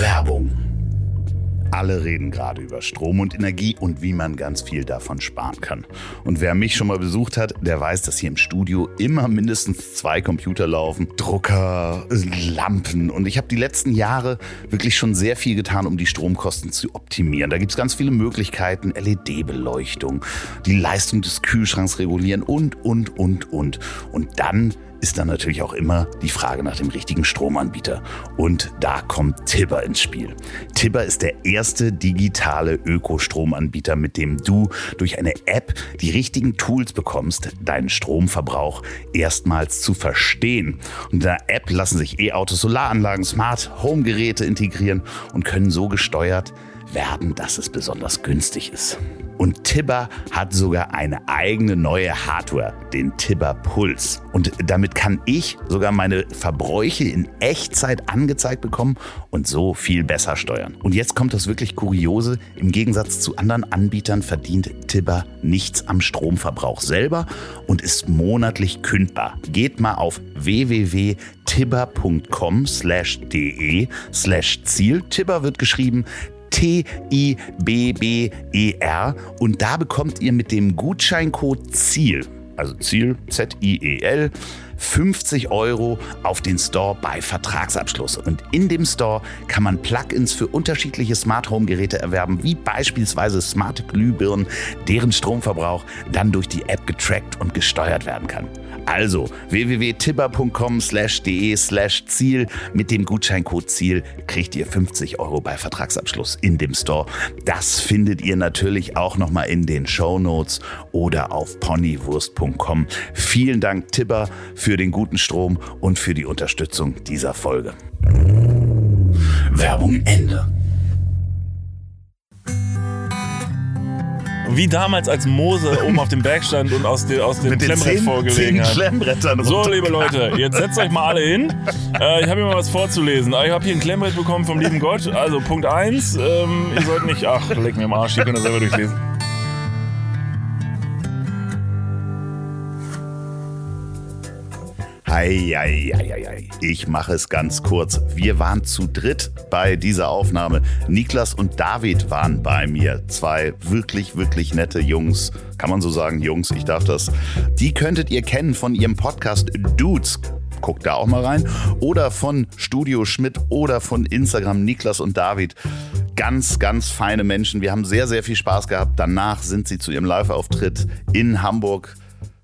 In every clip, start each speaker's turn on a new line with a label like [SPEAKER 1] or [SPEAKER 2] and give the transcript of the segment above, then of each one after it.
[SPEAKER 1] Werbung. Alle reden gerade über Strom und Energie und wie man ganz viel davon sparen kann. Und wer mich schon mal besucht hat, der weiß, dass hier im Studio immer mindestens zwei Computer laufen, Drucker, Lampen. Und ich habe die letzten Jahre wirklich schon sehr viel getan, um die Stromkosten zu optimieren. Da gibt es ganz viele Möglichkeiten, LED-Beleuchtung, die Leistung des Kühlschranks regulieren und, und, und, und. Und dann ist dann natürlich auch immer die Frage nach dem richtigen Stromanbieter. Und da kommt Tibber ins Spiel. Tibber ist der erste digitale Ökostromanbieter, mit dem du durch eine App die richtigen Tools bekommst, deinen Stromverbrauch erstmals zu verstehen. Und in der App lassen sich E-Autos, Solaranlagen, Smart Home Geräte integrieren und können so gesteuert werden, dass es besonders günstig ist. Und Tibber hat sogar eine eigene neue Hardware, den Tibber Puls. Und damit kann ich sogar meine Verbräuche in Echtzeit angezeigt bekommen und so viel besser steuern. Und jetzt kommt das wirklich Kuriose. Im Gegensatz zu anderen Anbietern verdient Tibber nichts am Stromverbrauch selber und ist monatlich kündbar. Geht mal auf www.tibber.com slash de slash Ziel. Tibber wird geschrieben T-I-B-B-E-R und da bekommt ihr mit dem Gutscheincode ZIEL, also Ziel, Z-I-E-L, 50 Euro auf den Store bei Vertragsabschluss. Und in dem Store kann man Plugins für unterschiedliche Smart Home Geräte erwerben, wie beispielsweise smarte Glühbirnen, deren Stromverbrauch dann durch die App getrackt und gesteuert werden kann. Also www.tibber.com slash de slash Ziel. Mit dem Gutscheincode Ziel kriegt ihr 50 Euro bei Vertragsabschluss in dem Store. Das findet ihr natürlich auch nochmal in den Show Notes oder auf ponywurst.com. Vielen Dank Tibber für den guten Strom und für die Unterstützung dieser Folge. Werbung Ende.
[SPEAKER 2] Wie damals, als Mose oben auf dem Berg stand und aus, de, aus dem
[SPEAKER 1] Mit den
[SPEAKER 2] Klemmbrett
[SPEAKER 1] zehn,
[SPEAKER 2] vorgelegen hat. So, liebe Leute, jetzt setzt euch mal alle hin. Äh, ich habe hier mal was vorzulesen. Ich habe hier ein Klemmbrett bekommen vom lieben Gott. Also Punkt 1, ähm, ihr sollt nicht... Ach, leck mir am Arsch, ihr könnt das selber durchlesen.
[SPEAKER 1] Hei, hei, hei, hei. Ich mache es ganz kurz. Wir waren zu dritt bei dieser Aufnahme. Niklas und David waren bei mir. Zwei wirklich, wirklich nette Jungs. Kann man so sagen, Jungs, ich darf das. Die könntet ihr kennen von ihrem Podcast Dudes. Guckt da auch mal rein. Oder von Studio Schmidt oder von Instagram Niklas und David. Ganz, ganz feine Menschen. Wir haben sehr, sehr viel Spaß gehabt. Danach sind sie zu ihrem Live-Auftritt in Hamburg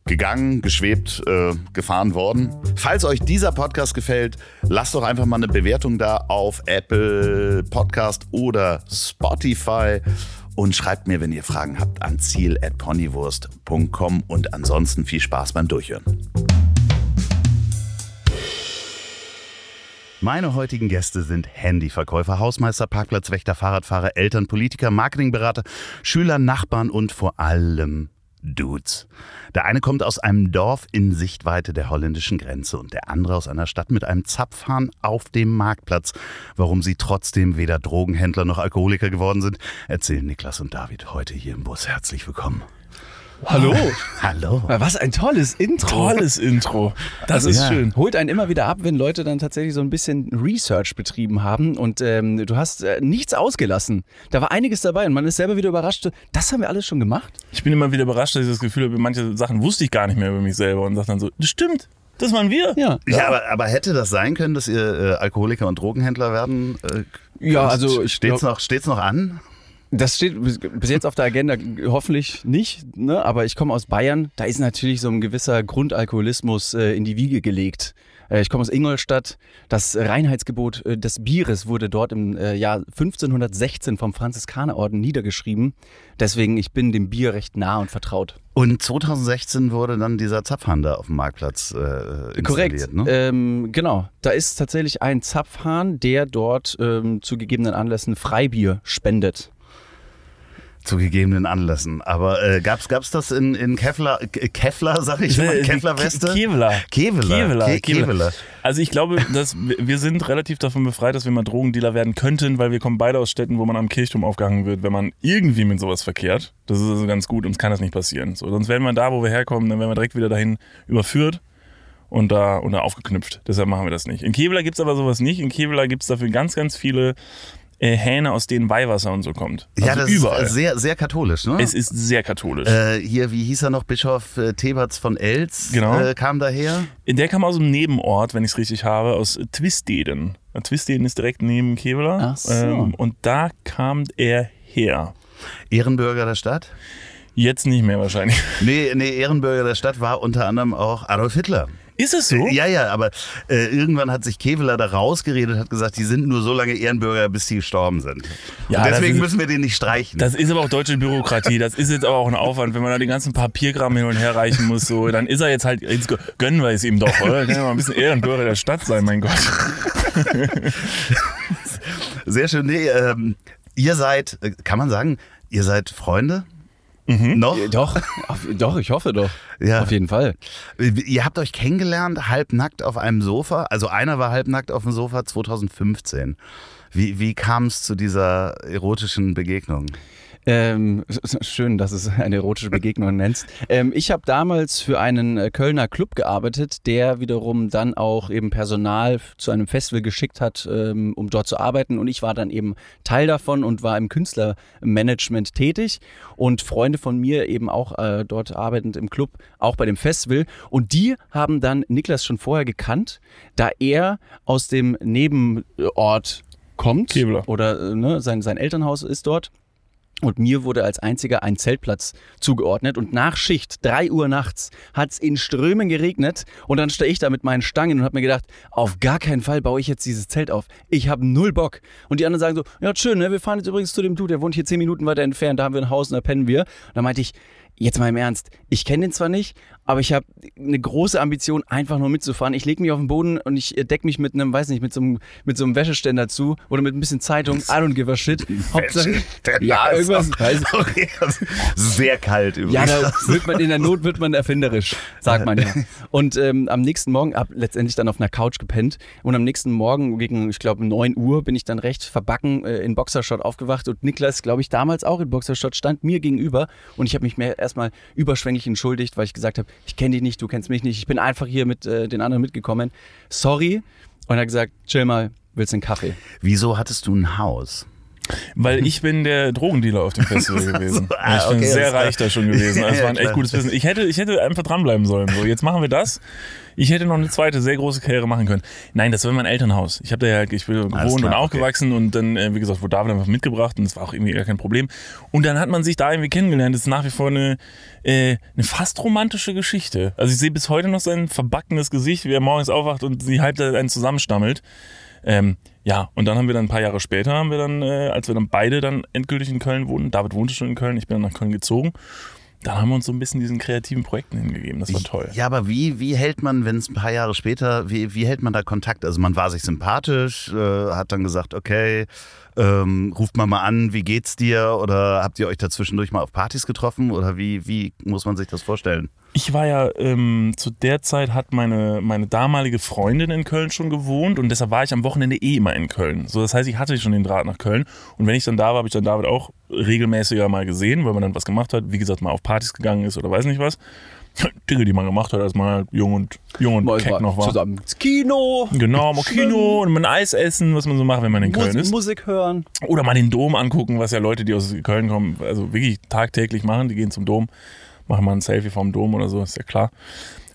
[SPEAKER 1] gegangen, geschwebt, äh, gefahren worden. Falls euch dieser Podcast gefällt, lasst doch einfach mal eine Bewertung da auf Apple Podcast oder Spotify und schreibt mir, wenn ihr Fragen habt, an ziel.ponywurst.com und ansonsten viel Spaß beim Durchhören. Meine heutigen Gäste sind Handyverkäufer, Hausmeister, Parkplatzwächter, Fahrradfahrer, Eltern, Politiker, Marketingberater, Schüler, Nachbarn und vor allem Dudes. Der eine kommt aus einem Dorf in Sichtweite der holländischen Grenze und der andere aus einer Stadt mit einem Zapfhahn auf dem Marktplatz. Warum sie trotzdem weder Drogenhändler noch Alkoholiker geworden sind, erzählen Niklas und David heute hier im Bus. Herzlich willkommen.
[SPEAKER 3] Hallo.
[SPEAKER 1] Hallo.
[SPEAKER 3] Was ein tolles Intro.
[SPEAKER 2] Tolles Intro. Das
[SPEAKER 3] Also,
[SPEAKER 2] ist
[SPEAKER 1] ja.
[SPEAKER 2] schön.
[SPEAKER 3] Holt einen immer wieder ab, wenn Leute dann tatsächlich so ein bisschen Research betrieben haben und ähm, du hast äh, nichts ausgelassen. Da war einiges dabei und man ist selber wieder überrascht. Das haben wir alles schon gemacht?
[SPEAKER 2] Ich bin immer wieder überrascht, dass ich das Gefühl habe, manche Sachen wusste ich gar nicht mehr über mich selber und sage dann so, das stimmt, das waren wir.
[SPEAKER 3] Ja.
[SPEAKER 1] Ja, aber, aber hätte das sein können, dass ihr äh, Alkoholiker und Drogenhändler werden? Äh,
[SPEAKER 3] Ja, also
[SPEAKER 1] steht's
[SPEAKER 3] glaub-
[SPEAKER 1] noch, steht's noch an?
[SPEAKER 3] Das steht bis jetzt auf der Agenda hoffentlich nicht, ne? aber ich komme aus Bayern. Da ist natürlich so ein gewisser Grundalkoholismus äh, in die Wiege gelegt. Äh, ich komme aus Ingolstadt. Das Reinheitsgebot äh, des Bieres wurde dort im äh, Jahr 1516 vom Franziskanerorden niedergeschrieben. Deswegen, ich bin dem Bier recht nah und vertraut.
[SPEAKER 1] Und 2016 wurde dann dieser Zapfhahn da auf dem Marktplatz äh, installiert,
[SPEAKER 3] Korrekt.
[SPEAKER 1] ne?
[SPEAKER 3] Ähm, genau. Da ist tatsächlich ein Zapfhahn, der dort ähm, zu gegebenen Anlässen Freibier spendet.
[SPEAKER 1] Zu gegebenen Anlässen. Aber äh, gab's gab's das in, in Kevlar, Ke- Kevlar, sag ich mal, Kevlar-Weste?
[SPEAKER 2] Kevlar.
[SPEAKER 1] Kevlar.
[SPEAKER 2] Kevlar,
[SPEAKER 1] Ke-
[SPEAKER 2] Kevlar.
[SPEAKER 1] Kevlar.
[SPEAKER 2] Also ich glaube, dass wir sind relativ davon befreit, dass wir mal Drogendealer werden könnten, weil wir kommen beide aus Städten, wo man am Kirchturm aufgehangen wird, wenn man irgendwie mit sowas verkehrt. Das ist also ganz gut, uns kann das nicht passieren. So, sonst wären wir da, wo wir herkommen, dann wären wir direkt wieder dahin überführt und da, und da aufgeknüpft. Deshalb machen wir das nicht. In Kevela gibt es aber sowas nicht. In Kevela gibt es dafür ganz, ganz viele äh, Hähne, aus denen Weihwasser und so kommt. Also
[SPEAKER 1] ja, das
[SPEAKER 2] überall.
[SPEAKER 1] ist sehr, sehr katholisch, ne?
[SPEAKER 2] es ist sehr katholisch.
[SPEAKER 1] äh, hier, wie hieß er noch? Bischof äh, Theberts von Elz
[SPEAKER 2] Genau.
[SPEAKER 1] äh, kam daher.
[SPEAKER 2] Der kam aus einem Nebenort, wenn ich es richtig habe, aus Twisteden. Twisteden ist direkt neben Kevela.
[SPEAKER 3] Ach so.
[SPEAKER 2] Ähm, und da kam er her.
[SPEAKER 1] Ehrenbürger der Stadt?
[SPEAKER 2] Jetzt nicht mehr wahrscheinlich.
[SPEAKER 1] Nee, nee, Ehrenbürger der Stadt war unter anderem auch Adolf Hitler.
[SPEAKER 2] Ist es so?
[SPEAKER 1] Ja, ja, aber äh, irgendwann hat sich Keveler da rausgeredet, hat gesagt, die sind nur so lange Ehrenbürger, bis die gestorben sind.
[SPEAKER 2] Ja,
[SPEAKER 1] Und deswegen
[SPEAKER 2] ist-
[SPEAKER 1] müssen wir den nicht streichen.
[SPEAKER 2] Das ist aber auch deutsche Bürokratie. Das ist jetzt aber auch ein Aufwand, wenn man da den ganzen Papierkram hin und her reichen muss. So, dann ist er jetzt halt, jetzt gönnen wir es ihm doch, oder? Kann ja mal ein bisschen Ehrenbürger der Stadt sein, mein Gott.
[SPEAKER 1] Sehr schön. Nee, ähm, ihr seid, äh, kann man sagen, ihr seid Freunde? Noch?
[SPEAKER 3] Äh, Doch, doch, ich hoffe doch.
[SPEAKER 1] Ja.
[SPEAKER 3] Auf jeden Fall.
[SPEAKER 1] Ihr habt euch kennengelernt, halbnackt auf einem Sofa. Also einer war halbnackt auf dem Sofa 2015. Wie, wie kam es zu dieser erotischen Begegnung?
[SPEAKER 3] Ähm, schön, dass es eine erotische Begegnung nennst. Ähm, ich habe damals für einen äh, Kölner Club gearbeitet, der wiederum dann auch eben Personal zu einem Festival geschickt hat, ähm, um dort zu arbeiten. Und ich war dann eben Teil davon und war im Künstlermanagement tätig. Und Freunde von mir eben auch äh, dort arbeitend im Club, auch bei dem Festival. Und die haben dann Niklas schon vorher gekannt, da er aus dem Nebenort kommt.
[SPEAKER 2] Kevlar.
[SPEAKER 3] Oder äh, ne, sein, sein Elternhaus ist dort. Und mir wurde als einziger ein Zeltplatz zugeordnet. Und nach Schicht, 3 Uhr nachts, hat es in Strömen geregnet. Und dann stehe ich da mit meinen Stangen und habe mir gedacht, auf gar keinen Fall baue ich jetzt dieses Zelt auf. Ich habe null Bock. Und die anderen sagen so, ja schön, ne? wir fahren jetzt übrigens zu dem Dude, der wohnt hier 10 Minuten weiter entfernt, da haben wir ein Haus und da pennen wir. Und da meinte ich, jetzt mal im Ernst, ich kenne den zwar nicht, aber ich habe eine große Ambition, einfach nur mitzufahren. Ich lege mich auf den Boden und ich decke mich mit einem, weiß nicht, mit so einem, mit so einem Wäscheständer zu oder mit ein bisschen Zeitung. I don't give a shit. Hauptsache, ja, irgendwas. Weiß,
[SPEAKER 1] Okay, Sehr kalt übrigens.
[SPEAKER 3] ja, da wird man in der Not wird man erfinderisch, sagt man ja. Und ähm, am nächsten Morgen, ab letztendlich dann auf einer Couch gepennt und am nächsten Morgen gegen, ich glaube, 9 Uhr bin ich dann recht verbacken äh, in Boxershot aufgewacht und Niklas, glaube ich, damals auch in Boxershot stand mir gegenüber und ich habe mich mehr erstmal überschwänglich entschuldigt, weil ich gesagt habe, ich kenne dich nicht, du kennst mich nicht, ich bin einfach hier mit äh, den anderen mitgekommen. Sorry. Und er hat gesagt, chill mal, willst du einen Kaffee?
[SPEAKER 1] Wieso hattest du ein Haus?
[SPEAKER 2] Weil ich bin der Drogendealer auf dem Festival gewesen.
[SPEAKER 1] ah,
[SPEAKER 2] ich bin
[SPEAKER 1] okay,
[SPEAKER 2] sehr reich da schon gewesen. Also, Das war ein echt gutes Business. Ich hätte, ich hätte einfach dranbleiben sollen. So, jetzt machen wir das. Ich hätte noch eine zweite sehr große Karriere machen können. Nein, das war mein Elternhaus. Ich habe da ja, ich bin gewohnt
[SPEAKER 1] klar,
[SPEAKER 2] und
[SPEAKER 1] okay.
[SPEAKER 2] aufgewachsen und dann, äh, wie gesagt, wurde David einfach mitgebracht und das war auch irgendwie gar kein Problem. Und dann hat man sich da irgendwie kennengelernt. Das ist nach wie vor eine, äh, eine fast romantische Geschichte. Also ich sehe bis heute noch sein verbackenes Gesicht, wie er morgens aufwacht und sie halb da einen zusammenstammelt. Ähm, ja, und dann haben wir dann ein paar Jahre später, haben wir dann, äh, als wir dann beide dann endgültig in Köln wohnten, David wohnte schon in Köln, ich bin dann nach Köln gezogen, dann haben wir uns so ein bisschen diesen kreativen Projekten hingegeben. Das war toll.
[SPEAKER 1] Ja, aber wie, wie hält man, wenn es ein paar Jahre später, wie, wie hält man da Kontakt? Also man war sich sympathisch, äh, hat dann gesagt, okay, ähm, ruft man mal an, wie geht's dir? Oder habt ihr euch da zwischendurch mal auf Partys getroffen? Oder wie, wie muss man sich das vorstellen?
[SPEAKER 2] Ich war ja, ähm, zu der Zeit hat meine, meine damalige Freundin in Köln schon gewohnt und deshalb war ich am Wochenende eh immer in Köln. So, das heißt, ich hatte schon den Draht nach Köln und wenn ich dann da war, habe ich dann David auch regelmäßiger mal gesehen, weil man dann was gemacht hat, wie gesagt, mal auf Partys gegangen ist oder weiß nicht was. Dinge, die man gemacht hat, als man halt jung und, jung und
[SPEAKER 3] Mal
[SPEAKER 2] keck noch war.
[SPEAKER 3] Zusammen ins Kino,
[SPEAKER 2] Genau, mal Kino und mal ein Eis essen, was man so macht, wenn man in Köln
[SPEAKER 3] Mus
[SPEAKER 2] ist.
[SPEAKER 3] Musik hören.
[SPEAKER 2] Oder mal den Dom angucken, was ja Leute, die aus Köln kommen, also wirklich tagtäglich machen. Die gehen zum Dom, machen mal ein Selfie vom Dom oder so, ist ja klar.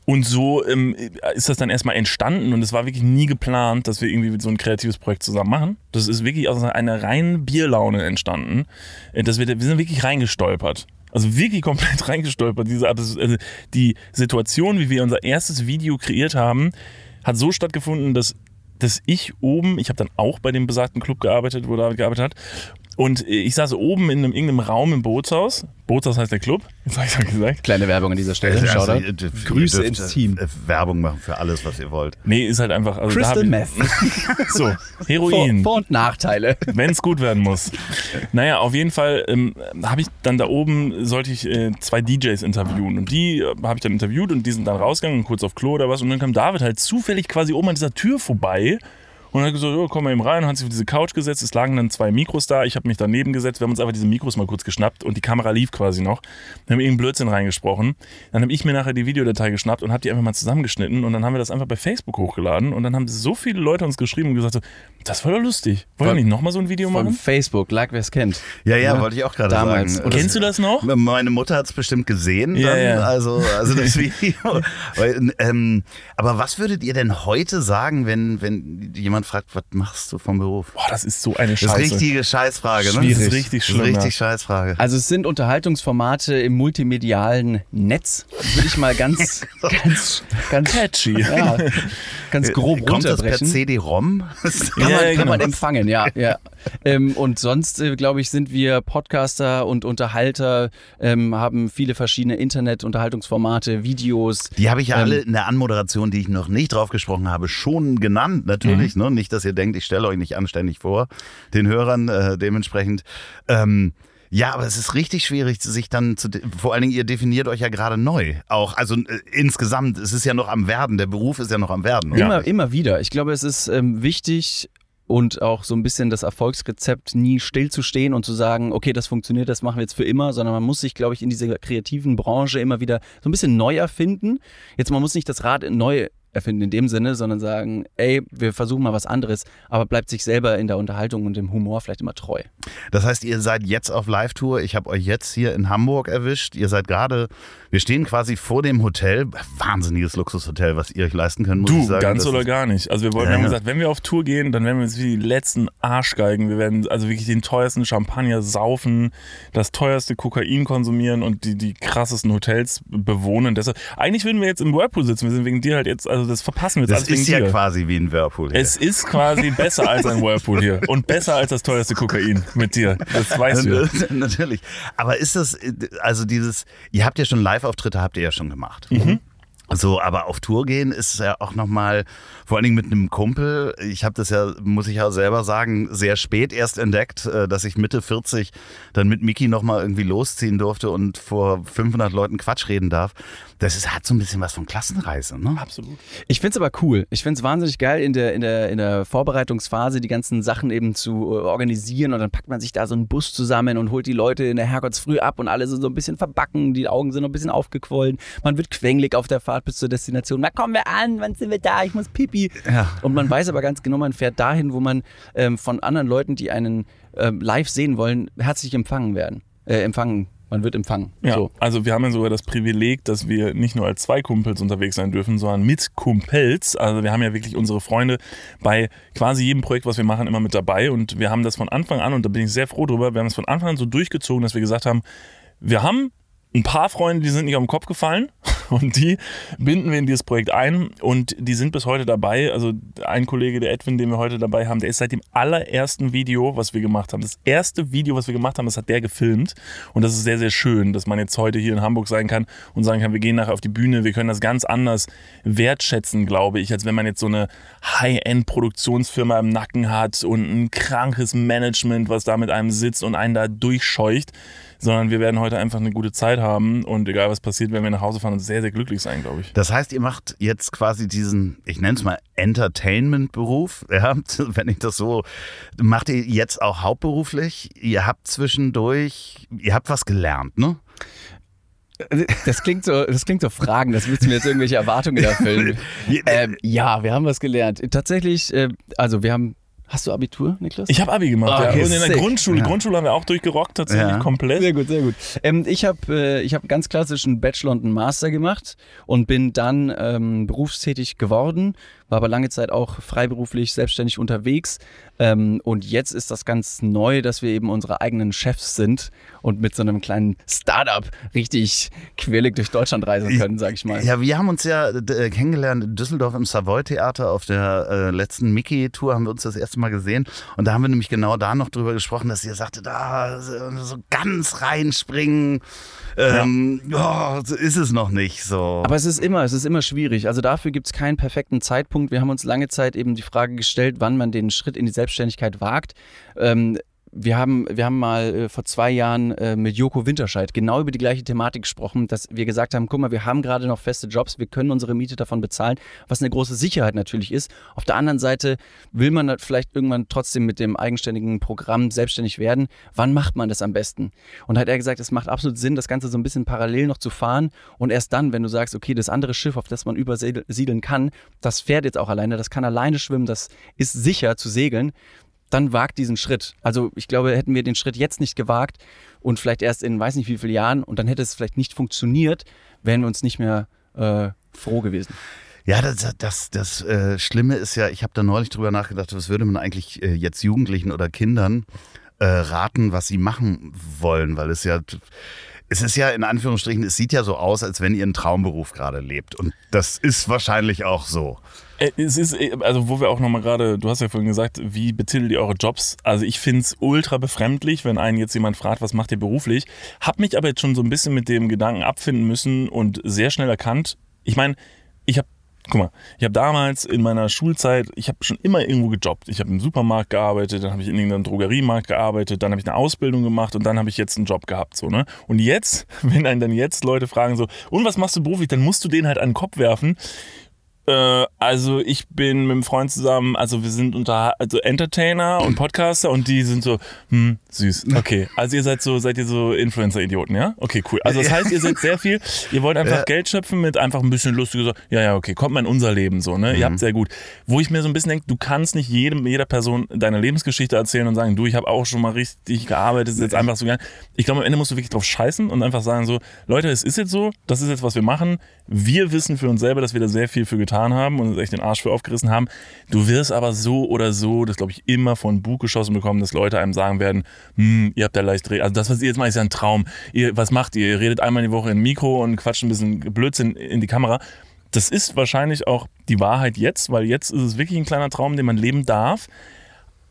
[SPEAKER 2] Und so ähm, ist das dann erstmal entstanden und es war wirklich nie geplant, dass wir irgendwie so ein kreatives Projekt zusammen machen. Das ist wirklich aus einer reinen Bierlaune entstanden. Äh, Dass wir, wir sind wirklich reingestolpert. Also wirklich komplett reingestolpert. Diese, also die Situation, wie wir unser erstes Video kreiert haben, hat so stattgefunden, dass, dass ich oben, ich habe dann auch bei dem besagten Club gearbeitet, wo David gearbeitet hat, und ich saß oben in einem, irgendeinem Raum im Bootshaus. Bootshaus heißt der Club, jetzt habe ich es gesagt.
[SPEAKER 3] Kleine Werbung an dieser Stelle.
[SPEAKER 1] Also, dürft-
[SPEAKER 3] Grüße ins Team.
[SPEAKER 1] äh, Werbung machen für alles, was ihr wollt.
[SPEAKER 2] Nee, ist halt einfach. Also
[SPEAKER 3] Crystal Meth.
[SPEAKER 2] So,
[SPEAKER 3] Vor,
[SPEAKER 2] Heroin.
[SPEAKER 3] Vor- und Nachteile.
[SPEAKER 2] wenn es gut werden muss. Naja, auf jeden Fall ähm, habe ich dann da oben, sollte ich äh, zwei DJs interviewen. Und die äh, habe ich dann interviewt und die sind dann rausgegangen, kurz auf Klo oder was. Und dann kam David halt zufällig quasi oben an dieser Tür vorbei Und hat gesagt, oh, komm mal eben rein, und hat sich auf diese Couch gesetzt. Es lagen dann zwei Mikros da. Ich habe mich daneben gesetzt. Wir haben uns einfach diese Mikros mal kurz geschnappt und die Kamera lief quasi noch. Wir haben irgendeinen Blödsinn reingesprochen. Dann habe ich mir nachher die Videodatei geschnappt und habe die einfach mal zusammengeschnitten. Und dann haben wir das einfach bei Facebook hochgeladen. Und dann haben so viele Leute uns geschrieben und gesagt, so, das war doch lustig. Wollen wir nicht nochmal so ein Video
[SPEAKER 3] Von
[SPEAKER 2] machen?
[SPEAKER 3] Facebook, lag wer es kennt.
[SPEAKER 1] Ja, ja, wollte ich auch gerade sagen.
[SPEAKER 3] Und
[SPEAKER 2] Kennst du das noch?
[SPEAKER 1] Meine Mutter hat es bestimmt gesehen,
[SPEAKER 2] Ja,
[SPEAKER 1] dann,
[SPEAKER 2] ja.
[SPEAKER 1] Also, also das Video. Weil, ähm, aber was würdet ihr denn heute sagen, wenn, wenn jemand fragt, was machst du vom Beruf?
[SPEAKER 2] Boah, das ist so eine
[SPEAKER 1] Das ist
[SPEAKER 2] Scheiße.
[SPEAKER 1] richtige Scheißfrage, ne?
[SPEAKER 2] Schwierig.
[SPEAKER 1] Das ist
[SPEAKER 2] richtig schlimm,
[SPEAKER 1] richtig
[SPEAKER 2] ja.
[SPEAKER 1] Scheißfrage.
[SPEAKER 3] Also es sind Unterhaltungsformate im multimedialen Netz, würde ich mal ganz, ganz, ganz,
[SPEAKER 2] Catchy.
[SPEAKER 3] ja, ganz grob
[SPEAKER 1] Äh, Kommt das per
[SPEAKER 3] runterbrechen.
[SPEAKER 1] CD-ROM?
[SPEAKER 3] Kann,
[SPEAKER 2] Ja,
[SPEAKER 3] man,
[SPEAKER 2] ja,
[SPEAKER 3] kann
[SPEAKER 2] genau.
[SPEAKER 3] man empfangen, ja. ja. ähm, und sonst, äh, glaube ich, sind wir Podcaster und Unterhalter, ähm, haben viele verschiedene Internet-Unterhaltungsformate, Videos.
[SPEAKER 1] Die habe ich ja
[SPEAKER 3] Ähm,
[SPEAKER 1] alle in der Anmoderation, die ich noch nicht drauf gesprochen habe, schon genannt, natürlich. Ne? Nicht, dass ihr denkt, ich stelle euch nicht anständig vor, den Hörern äh, dementsprechend. Ähm, ja, aber es ist richtig schwierig, sich dann zu. Vor allen Dingen, ihr definiert euch ja gerade neu. Auch, also äh, insgesamt, es ist ja noch am Werden. Der Beruf ist ja noch am Werden. oder?
[SPEAKER 3] Immer, immer wieder. Ich glaube, es ist ähm, wichtig und auch so ein bisschen das Erfolgsrezept, nie stillzustehen und zu sagen, okay, das funktioniert, das machen wir jetzt für immer, sondern man muss sich, glaube ich, in dieser kreativen Branche immer wieder so ein bisschen neu erfinden. Jetzt, man muss nicht das Rad neu erfinden in dem Sinne, sondern sagen, ey, wir versuchen mal was anderes, aber bleibt sich selber in der Unterhaltung und im Humor vielleicht immer treu.
[SPEAKER 1] Das heißt, ihr seid jetzt auf Live-Tour. Ich habe euch jetzt hier in Hamburg erwischt. Ihr seid gerade, wir stehen quasi vor dem Hotel. Wahnsinniges Luxushotel, was ihr euch leisten könnt, muss
[SPEAKER 2] Du,
[SPEAKER 1] ich sagen.
[SPEAKER 2] ganz
[SPEAKER 1] Das
[SPEAKER 2] oder gar nicht. Also wir wollten,
[SPEAKER 1] Ja,
[SPEAKER 2] wir haben gesagt, wenn wir auf Tour gehen, dann werden wir uns wie die letzten Arschgeigen. Wir werden also wirklich den teuersten Champagner saufen, das teuerste Kokain konsumieren und die, die krassesten Hotels bewohnen. Deshalb, eigentlich würden wir jetzt im Whirlpool sitzen. Wir sind wegen dir halt jetzt, also das verpassen wir jetzt
[SPEAKER 1] Das ist ja
[SPEAKER 2] dir.
[SPEAKER 1] quasi wie ein Whirlpool. Hier.
[SPEAKER 2] Es ist quasi besser als ein Whirlpool hier und besser als das teuerste Kokain mit dir. Das weißt du. ja.
[SPEAKER 1] Natürlich. Aber ist das, also dieses, ihr habt ja schon Live-Auftritte, habt ihr ja schon gemacht.
[SPEAKER 2] Mhm.
[SPEAKER 1] So, aber auf Tour gehen ist ja auch nochmal, vor allen Dingen mit einem Kumpel, ich habe das ja, muss ich auch selber sagen, sehr spät erst entdeckt, äh, dass ich Mitte 40 dann mit Miki nochmal irgendwie losziehen durfte und vor 500 Leuten Quatsch reden darf. Das ist, hat so ein bisschen was von Klassenreise, ne?
[SPEAKER 2] Absolut.
[SPEAKER 3] Ich finde es aber cool. Ich finde es wahnsinnig geil, in der, in, der, in der Vorbereitungsphase die ganzen Sachen eben zu äh, organisieren und dann packt man sich da so einen Bus zusammen und holt die Leute in der Herrgottsfrüh ab und alle sind so ein bisschen verbacken, die Augen sind noch ein bisschen aufgequollen, man wird quengelig auf der Fahrt bis zur Destination. Na kommen wir an, wann sind wir da? Ich muss pipi.
[SPEAKER 1] Ja.
[SPEAKER 3] Und man weiß aber ganz genau, man fährt dahin, wo man ähm, von anderen Leuten, die einen ähm, live sehen wollen, herzlich empfangen werden. Äh, empfangen. Man wird empfangen.
[SPEAKER 2] Ja,
[SPEAKER 3] So.
[SPEAKER 2] also wir haben ja sogar das Privileg, dass wir nicht nur als zwei Kumpels unterwegs sein dürfen, sondern mit Kumpels. Also wir haben ja wirklich unsere Freunde bei quasi jedem Projekt, was wir machen, immer mit dabei. Und wir haben das von Anfang an, und da bin ich sehr froh drüber, wir haben es von Anfang an so durchgezogen, dass wir gesagt haben, wir haben ein paar Freunde, die sind nicht auf den Kopf gefallen und die binden wir in dieses Projekt ein und die sind bis heute dabei. Also ein Kollege, der Edwin, den wir heute dabei haben, der ist seit dem allerersten Video, was wir gemacht haben, das erste Video, was wir gemacht haben, das hat der gefilmt. Und das ist sehr, sehr schön, dass man jetzt heute hier in Hamburg sein kann und sagen kann, wir gehen nachher auf die Bühne, wir können das ganz anders wertschätzen, glaube ich, als wenn man jetzt so eine High-End-Produktionsfirma im Nacken hat und ein krankes Management, was da mit einem sitzt und einen da durchscheucht sondern wir werden heute einfach eine gute Zeit haben und egal was passiert, werden wir nach Hause fahren und sehr, sehr glücklich sein, glaube ich.
[SPEAKER 1] Das heißt, ihr macht jetzt quasi diesen, ich nenne es mal Entertainment-Beruf, ja, wenn ich das so, macht ihr jetzt auch hauptberuflich? Ihr habt zwischendurch, ihr habt was gelernt, ne?
[SPEAKER 3] Das klingt so, das klingt so Fragen, das du mir jetzt irgendwelche Erwartungen erfüllen. ähm, ja, wir haben was gelernt. Tatsächlich, äh, also wir haben. Hast du Abitur, Niklas?
[SPEAKER 2] Ich habe Abi gemacht,
[SPEAKER 3] Okay,
[SPEAKER 2] ja. Und in der
[SPEAKER 3] sick.
[SPEAKER 2] Grundschule,
[SPEAKER 1] Ja.
[SPEAKER 2] Grundschule haben wir auch durchgerockt, tatsächlich
[SPEAKER 1] Ja.
[SPEAKER 2] komplett.
[SPEAKER 3] Sehr gut, sehr gut. Ähm, ich habe äh, ich hab ganz klassischen Bachelor und einen Master gemacht und bin dann ähm, berufstätig geworden, war aber lange Zeit auch freiberuflich selbstständig unterwegs. Ähm, und jetzt ist das ganz neu, dass wir eben unsere eigenen Chefs sind und mit so einem kleinen Startup richtig quirlig durch Deutschland reisen können, sag ich mal.
[SPEAKER 1] Ja, wir haben uns ja äh, kennengelernt in Düsseldorf im Savoy Theater auf der äh, letzten Mickey-Tour haben wir uns das erste Mal gesehen und da haben wir nämlich genau da noch drüber gesprochen, dass ihr sagte, da so so ganz reinspringen, ähm, ja. so ist es noch nicht so.
[SPEAKER 3] Aber es ist immer, es ist immer schwierig. Also dafür gibt es keinen perfekten Zeitpunkt. Wir haben uns lange Zeit eben die Frage gestellt, wann man den Schritt in die Selbstständigkeit wagt. Ähm, wir haben, wir haben mal äh, vor zwei Jahren äh, mit Joko Winterscheid genau über die gleiche Thematik gesprochen, dass wir gesagt haben, guck mal, wir haben gerade noch feste Jobs, wir können unsere Miete davon bezahlen, was eine große Sicherheit natürlich ist. Auf der anderen Seite will man vielleicht irgendwann trotzdem mit dem eigenständigen Programm selbstständig werden. Wann macht man das am besten? Und hat er gesagt, es macht absolut Sinn, das Ganze so ein bisschen parallel noch zu fahren und erst dann, wenn du sagst, okay, das andere Schiff, auf das man übersiedeln kann, das fährt jetzt auch alleine, das kann alleine schwimmen, das ist sicher zu segeln, dann wagt diesen Schritt. Also ich glaube, hätten wir den Schritt jetzt nicht gewagt und vielleicht erst in weiß nicht wie vielen Jahren und dann hätte es vielleicht nicht funktioniert, wären wir uns nicht mehr äh, froh gewesen.
[SPEAKER 1] Ja, das, das, das äh, Schlimme ist ja, ich habe da neulich drüber nachgedacht, was würde man eigentlich äh, jetzt Jugendlichen oder Kindern äh, raten, was sie machen wollen, weil es ja es ist ja in Anführungsstrichen, es sieht ja so aus, als wenn ihr einen Traumberuf gerade lebt. Und das ist wahrscheinlich auch so.
[SPEAKER 2] Äh, es ist, äh, also wo wir auch nochmal gerade, du hast ja vorhin gesagt, wie betitelt ihr eure Jobs? Also ich finde es ultra befremdlich, wenn einen jetzt jemand fragt, was macht ihr beruflich? Hab mich aber jetzt schon so ein bisschen mit dem Gedanken abfinden müssen und sehr schnell erkannt, ich meine, ich habe Guck mal, ich habe damals in meiner Schulzeit, ich habe schon immer irgendwo gejobbt. Ich habe im Supermarkt gearbeitet, dann habe ich in irgendeinem Drogeriemarkt gearbeitet, dann habe ich eine Ausbildung gemacht und dann habe ich jetzt einen Job gehabt. So, ne? Und jetzt, wenn einen dann jetzt Leute fragen so, und was machst du beruflich, dann musst du denen halt an den Kopf werfen. Äh, also ich bin mit einem Freund zusammen, also wir sind unter also Entertainer und Podcaster und die sind so, hm, süß. Okay. Also ihr seid so, seid ihr so Influencer-Idioten, ja? Okay, cool. Also das heißt, ihr seid sehr viel, ihr wollt einfach ja. Geld schöpfen mit einfach ein bisschen lustiger so, ja, ja, okay, kommt mal in unser Leben so, ne? Mhm. Ihr habt sehr gut. Wo ich mir so ein bisschen denke, du kannst nicht jedem, jeder Person deine Lebensgeschichte erzählen und sagen, du, ich habe auch schon mal richtig gearbeitet, ist jetzt einfach so gern. Ich glaube, am Ende musst du wirklich drauf scheißen und einfach sagen so, Leute, es ist jetzt so, das ist jetzt, was wir machen. Wir wissen für uns selber, dass wir da sehr viel für getan haben und uns echt den Arsch für aufgerissen haben. Du wirst aber so oder so, das glaube ich, immer von Bug geschossen bekommen, dass Leute einem sagen werden, hm, ihr habt da leicht, also das, was ihr jetzt macht, ist ja ein Traum. Ihr, was macht ihr? Ihr redet einmal die Woche in Mikro und quatscht ein bisschen Blödsinn in die Kamera. Das ist wahrscheinlich auch die Wahrheit jetzt, weil jetzt ist es wirklich ein kleiner Traum, den man leben darf.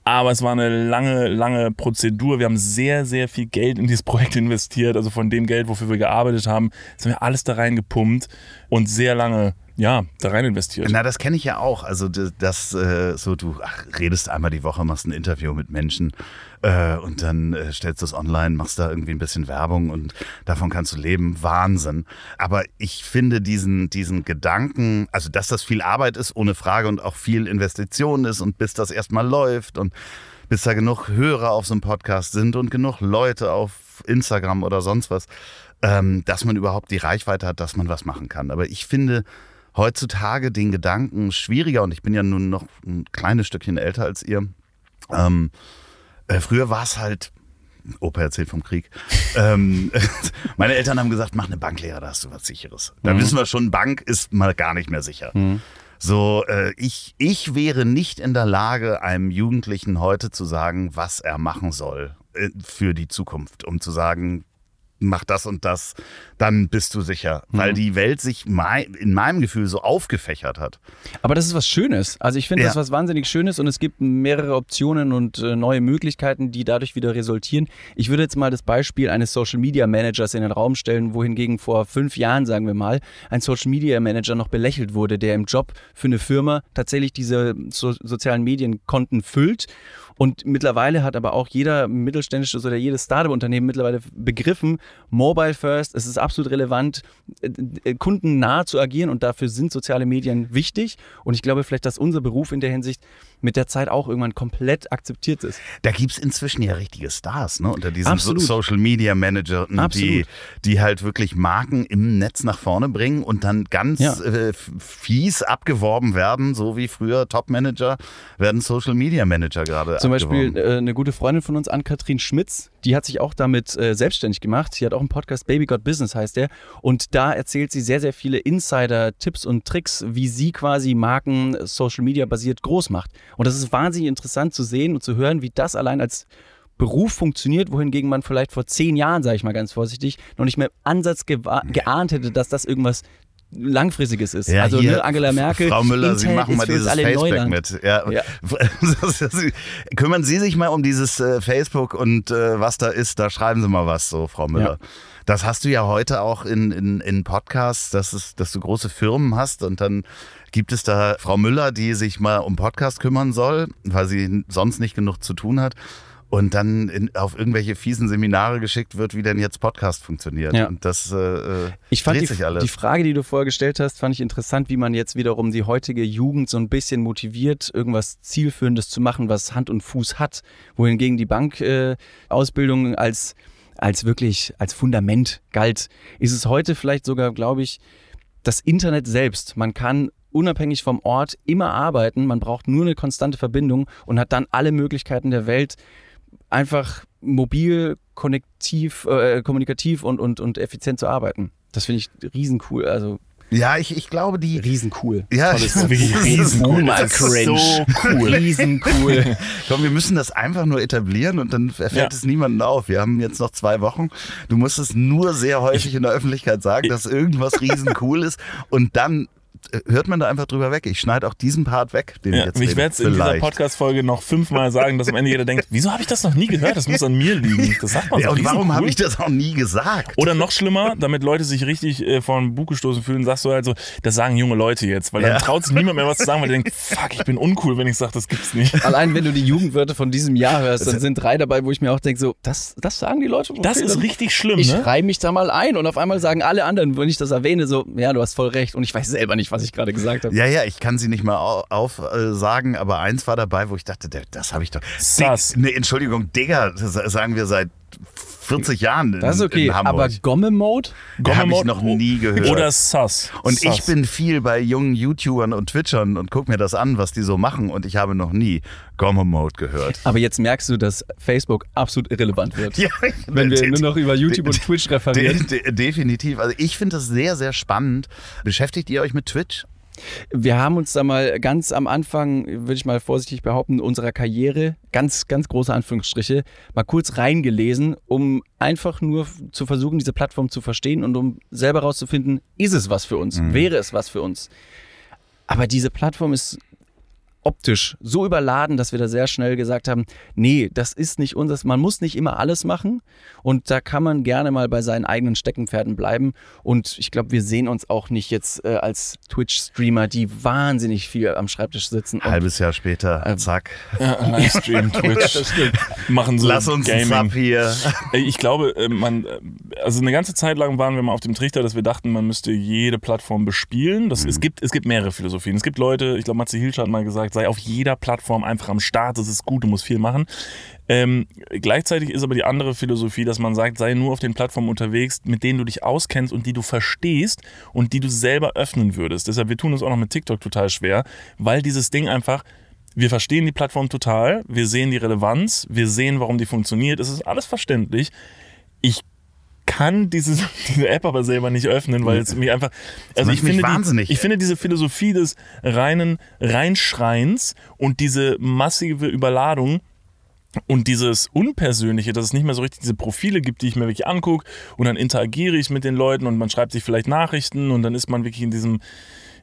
[SPEAKER 2] Aber es war eine lange, lange Prozedur. Wir haben sehr, sehr viel Geld in dieses Projekt investiert. Also von dem Geld, wofür wir gearbeitet haben, sind wir alles da reingepumpt und sehr lange ja, da rein investiert.
[SPEAKER 1] Na, das kenne ich ja auch. Also das, äh, so du ach, redest einmal die Woche, machst ein Interview mit Menschen äh, und dann äh, stellst du es online, machst da irgendwie ein bisschen Werbung und davon kannst du leben. Wahnsinn. Aber ich finde diesen, diesen Gedanken, also dass das viel Arbeit ist, ohne Frage und auch viel Investition ist und bis das erstmal läuft und bis da genug Hörer auf so einem Podcast sind und genug Leute auf Instagram oder sonst was, ähm, dass man überhaupt die Reichweite hat, dass man was machen kann. Aber ich finde, heutzutage den Gedanken schwieriger, und ich bin ja nun noch ein kleines Stückchen älter als ihr. Ähm, äh, früher war es halt, Opa erzählt vom Krieg. ähm, meine Eltern haben gesagt, mach eine Banklehre, da hast du was Sicheres. Da mhm. wissen wir schon, Bank ist mal gar nicht mehr sicher. Mhm. So, äh, ich, ich wäre nicht in der Lage, einem Jugendlichen heute zu sagen, was er machen soll äh, für die Zukunft, um zu sagen, mach das und das, dann bist du sicher. Mhm. Weil die Welt sich in meinem Gefühl so aufgefächert hat.
[SPEAKER 3] Aber das ist was Schönes. Also ich finde ja. das was wahnsinnig Schönes und es gibt mehrere Optionen und äh, neue Möglichkeiten, die dadurch wieder resultieren. Ich würde jetzt mal das Beispiel eines Social Media Managers in den Raum stellen, wohingegen vor fünf Jahren, sagen wir mal, ein Social Media Manager noch belächelt wurde, der im Job für eine Firma tatsächlich diese so sozialen Medienkonten füllt und mittlerweile hat aber auch jeder mittelständische oder jedes Startup-Unternehmen mittlerweile begriffen, Mobile First, es ist absolut relevant, äh, äh, kundennah zu agieren und dafür sind soziale Medien wichtig. Und ich glaube vielleicht, dass unser Beruf in der Hinsicht mit der Zeit auch irgendwann komplett akzeptiert ist.
[SPEAKER 1] Da gibt es inzwischen ja richtige Stars, ne? Unter diesen so Social Media Manager, die, die halt wirklich Marken im Netz nach vorne bringen und dann ganz ja. äh, fies abgeworben werden, so wie früher Top-Manager werden Social Media Manager gerade.
[SPEAKER 3] Zum. Beispiel äh, eine gute Freundin von uns, Ann-Kathrin Schmitz, die hat sich auch damit äh, selbstständig gemacht. Sie hat auch einen Podcast, Baby Got Business heißt der. Und da erzählt sie sehr, sehr viele Insider-Tipps und Tricks, wie sie quasi Marken Social Media basiert groß macht. Und das ist wahnsinnig interessant zu sehen und zu hören, wie das allein als Beruf funktioniert, wohingegen man vielleicht vor zehn Jahren, sage ich mal ganz vorsichtig, noch nicht mehr im Ansatz geahnt hätte, dass das irgendwas langfristiges ist.
[SPEAKER 1] Ja, also hier, ne, Angela Merkel. Frau Müller, Sie machen mal dieses Facebook mit. Ja. ja. Kümmern Sie sich mal um dieses äh, Facebook und äh, was da ist, da schreiben Sie mal was, so Frau Müller. Das hast du ja heute auch in, in, in Podcasts, dass, es, dass du große Firmen hast und dann gibt es da Frau Müller, die sich mal um Podcast kümmern soll, weil sie sonst nicht genug zu tun hat. Und dann in, auf irgendwelche fiesen Seminare geschickt wird, wie denn jetzt Podcast funktioniert.
[SPEAKER 3] Ja.
[SPEAKER 1] Und das äh,
[SPEAKER 3] Ich fand
[SPEAKER 1] dreht
[SPEAKER 3] die,
[SPEAKER 1] sich alles.
[SPEAKER 3] die Frage, die du vorher gestellt hast, fand ich interessant, wie man jetzt wiederum die heutige Jugend so ein bisschen motiviert, irgendwas Zielführendes zu machen, was Hand und Fuß hat, wohingegen die Bankausbildung äh, Ausbildung als, als wirklich als Fundament galt. Ist es heute vielleicht sogar, glaube ich, das Internet selbst. Man kann unabhängig vom Ort immer arbeiten, man braucht nur eine konstante Verbindung und hat dann alle Möglichkeiten der Welt, einfach mobil, konnektiv, äh, kommunikativ und, und, und effizient zu arbeiten. Das finde ich riesencool, also
[SPEAKER 1] ja, ich, ich glaube, die.
[SPEAKER 3] riesencool.
[SPEAKER 1] Ja,
[SPEAKER 2] Tolles
[SPEAKER 1] das
[SPEAKER 2] wirklich
[SPEAKER 1] ist-
[SPEAKER 2] riesencool.
[SPEAKER 1] das ist
[SPEAKER 3] ist
[SPEAKER 1] so
[SPEAKER 3] cool. Riesencool.
[SPEAKER 1] Komm, wir müssen das einfach nur etablieren und dann erfällt
[SPEAKER 2] Ja.
[SPEAKER 1] es niemanden auf. Wir haben jetzt noch zwei Wochen. Du musst es nur sehr häufig in der Öffentlichkeit sagen, dass irgendwas riesencool ist und dann hört man da einfach drüber weg. Ich schneide auch diesen Part weg, den
[SPEAKER 2] Ja,
[SPEAKER 1] jetzt
[SPEAKER 2] ich werde es in dieser. Podcast-Folge noch fünfmal sagen, dass am Ende jeder denkt, wieso habe ich das noch nie gehört? Das muss an mir liegen. Das sagt man
[SPEAKER 1] Ja,
[SPEAKER 2] so
[SPEAKER 1] und warum habe ich das auch nie gesagt?
[SPEAKER 2] Oder noch schlimmer, damit Leute sich richtig äh, vor den Bug gestoßen fühlen, sagst du halt so, das sagen junge Leute jetzt, weil dann
[SPEAKER 1] Ja.
[SPEAKER 2] traut sich niemand mehr was zu sagen, weil der denkt, fuck, ich bin uncool, wenn ich sage, das gibt's nicht.
[SPEAKER 3] Allein wenn du die Jugendwörter von diesem Jahr hörst, dann sind drei dabei, wo ich mir auch denke, so, das, das sagen die Leute.
[SPEAKER 2] Das
[SPEAKER 3] Okay,
[SPEAKER 2] ist
[SPEAKER 3] dann-
[SPEAKER 2] richtig schlimm,
[SPEAKER 3] Ich
[SPEAKER 2] ne?
[SPEAKER 3] reihe mich da mal ein und auf einmal sagen alle anderen, wenn ich das erwähne, so, ja, du hast voll recht und ich weiß selber nicht, was ich gerade gesagt habe.
[SPEAKER 1] Ja, ja, ich kann sie nicht mal au- aufsagen, äh, sagen, aber eins war dabei, wo ich dachte, das habe ich doch.
[SPEAKER 2] Sass.
[SPEAKER 1] Nee, Entschuldigung, Digga, das sagen wir seit 40 Jahren. In,
[SPEAKER 3] Das ist okay,
[SPEAKER 1] in Hamburg.
[SPEAKER 3] aber Gomme-Mode?
[SPEAKER 1] Da habe ich
[SPEAKER 2] Gomme-Mode
[SPEAKER 1] noch nie gehört.
[SPEAKER 2] Oder Sus.
[SPEAKER 1] Und
[SPEAKER 2] Sus.
[SPEAKER 1] ich bin viel bei jungen YouTubern und Twitchern und guck mir das an, was die so machen. Und ich habe noch nie Gomme Mode gehört.
[SPEAKER 3] Aber jetzt merkst du, dass Facebook absolut irrelevant wird.
[SPEAKER 1] Ja,
[SPEAKER 3] Wenn wir nur noch über YouTube und Twitch referieren.
[SPEAKER 1] de- de- definitiv. Also ich finde das sehr, sehr spannend. Beschäftigt ihr euch mit Twitch?
[SPEAKER 3] Wir haben uns da mal ganz am Anfang, würde ich mal vorsichtig behaupten, unserer Karriere, ganz, ganz große Anführungsstriche, mal kurz reingelesen, um einfach nur zu versuchen, diese Plattform zu verstehen und um selber rauszufinden, ist es was für uns? Wäre es was für uns? Aber diese Plattform ist optisch so überladen, dass wir da sehr schnell gesagt haben, nee, das ist nicht unseres, man muss nicht immer alles machen und da kann man gerne mal bei seinen eigenen Steckenpferden bleiben und ich glaube, wir sehen uns auch nicht jetzt äh, als Twitch-Streamer, die wahnsinnig viel am Schreibtisch sitzen. Und
[SPEAKER 1] Halbes Jahr später,
[SPEAKER 3] Ähm,
[SPEAKER 1] zack.
[SPEAKER 2] ja, Livestream, Twitch, machen so
[SPEAKER 1] Lass uns
[SPEAKER 2] Gaming.
[SPEAKER 1] Sub hier.
[SPEAKER 2] Ich glaube, äh, man, äh, also eine ganze Zeit lang waren wir mal auf dem Trichter, dass wir dachten, man müsste jede Plattform bespielen. Das, es, gibt, es gibt mehrere Philosophien. Es gibt Leute, ich glaube, Matze Hilsch hat mal gesagt, sei auf jeder Plattform einfach am Start, das ist gut, du musst viel machen. Ähm, gleichzeitig ist aber die andere Philosophie, dass man sagt, sei nur auf den Plattformen unterwegs, mit denen du dich auskennst und die du verstehst und die du selber öffnen würdest. Deshalb, wir tun uns auch noch mit TikTok total schwer, weil dieses Ding einfach wir verstehen die Plattform total, wir sehen die Relevanz, wir sehen, warum die funktioniert, es ist alles verständlich. Ich kann diese, diese App aber selber nicht öffnen, weil es mich einfach. Also ich finde,
[SPEAKER 1] wahnsinnig.
[SPEAKER 2] Die, ich finde diese Philosophie des reinen Reinschreins und diese massive Überladung und dieses Unpersönliche, dass es nicht mehr so richtig diese Profile gibt, die ich mir wirklich angucke und dann interagiere ich mit den Leuten und man schreibt sich vielleicht Nachrichten und dann ist man wirklich in diesem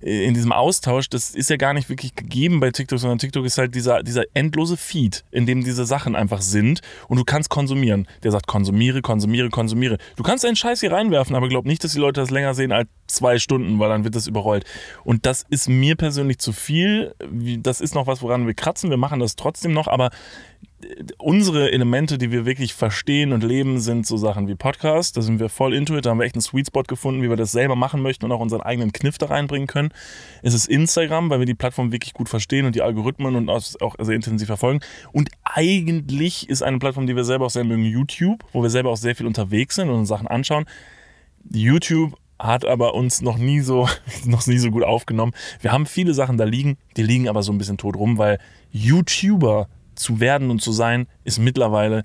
[SPEAKER 2] in diesem Austausch, das ist ja gar nicht wirklich gegeben bei TikTok, sondern TikTok ist halt dieser, dieser endlose Feed, in dem diese Sachen einfach sind und du kannst konsumieren. Der sagt, konsumiere, konsumiere, konsumiere. Du kannst deinen Scheiß hier reinwerfen, aber glaub nicht, dass die Leute das länger sehen als zwei Stunden, weil dann wird das überrollt. Und das ist mir persönlich zu viel. Das ist noch was, woran wir kratzen. Wir machen das trotzdem noch, aber unsere Elemente, die wir wirklich verstehen und leben, sind so Sachen wie Podcast. Da sind wir voll into it. Da haben wir echt einen Sweet Spot gefunden, wie wir das selber machen möchten und auch unseren eigenen Kniff da reinbringen können. Es ist Instagram, weil wir die Plattform wirklich gut verstehen und die Algorithmen und auch sehr intensiv verfolgen. Und eigentlich ist eine Plattform, die wir selber auch sehr mögen, YouTube, wo wir selber auch sehr viel unterwegs sind und uns Sachen anschauen. YouTube hat aber uns noch nie so noch nie so gut aufgenommen. Wir haben viele Sachen da liegen, die liegen aber so ein bisschen tot rum, weil YouTuber zu werden und zu sein ist mittlerweile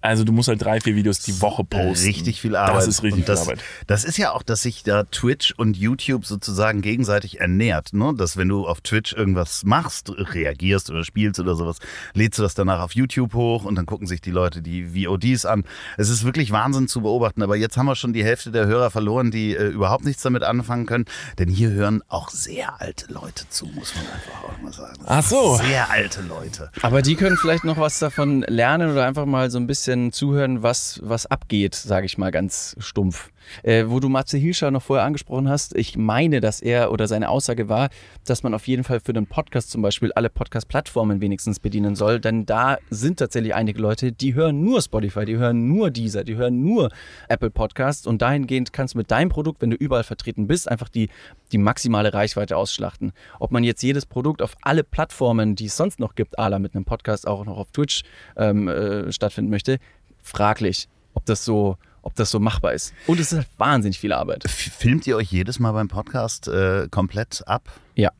[SPEAKER 2] also du musst halt drei, vier Videos die Woche posten.
[SPEAKER 1] Richtig viel Arbeit.
[SPEAKER 2] Das ist richtig
[SPEAKER 1] das,
[SPEAKER 2] viel Arbeit.
[SPEAKER 1] Das ist ja auch, dass sich da Twitch und YouTube sozusagen gegenseitig ernährt. Ne? Dass wenn du auf Twitch irgendwas machst, reagierst oder spielst oder sowas, lädst du das danach auf YouTube hoch und dann gucken sich die Leute die VODs an. Es ist wirklich Wahnsinn zu beobachten. Aber jetzt haben wir schon die Hälfte der Hörer verloren, die äh, überhaupt nichts damit anfangen können. Denn hier hören auch sehr alte Leute zu, muss man einfach auch mal sagen.
[SPEAKER 2] Ach so.
[SPEAKER 1] Sehr alte Leute.
[SPEAKER 3] Aber die können vielleicht noch was davon lernen oder einfach mal so ein bisschen bisschen zuhören, was, was abgeht, sage ich mal ganz stumpf. Äh, wo du Matze Hilscher noch vorher angesprochen hast, ich meine, dass er oder seine Aussage war, dass man auf jeden Fall für den Podcast zum Beispiel alle Podcast-Plattformen wenigstens bedienen soll, denn da sind tatsächlich einige Leute, die hören nur Spotify, die hören nur Deezer, die hören nur Apple Podcasts und dahingehend kannst du mit deinem Produkt, wenn du überall vertreten bist, einfach die, die maximale Reichweite ausschlachten. Ob man jetzt jedes Produkt auf alle Plattformen, die es sonst noch gibt, ala mit einem Podcast auch noch auf Twitch ähm, äh, stattfinden möchte, fraglich, ob das so ob das so machbar ist. Und es ist halt wahnsinnig viel Arbeit.
[SPEAKER 1] Filmt ihr euch jedes Mal beim Podcast äh, komplett ab?
[SPEAKER 3] Ja.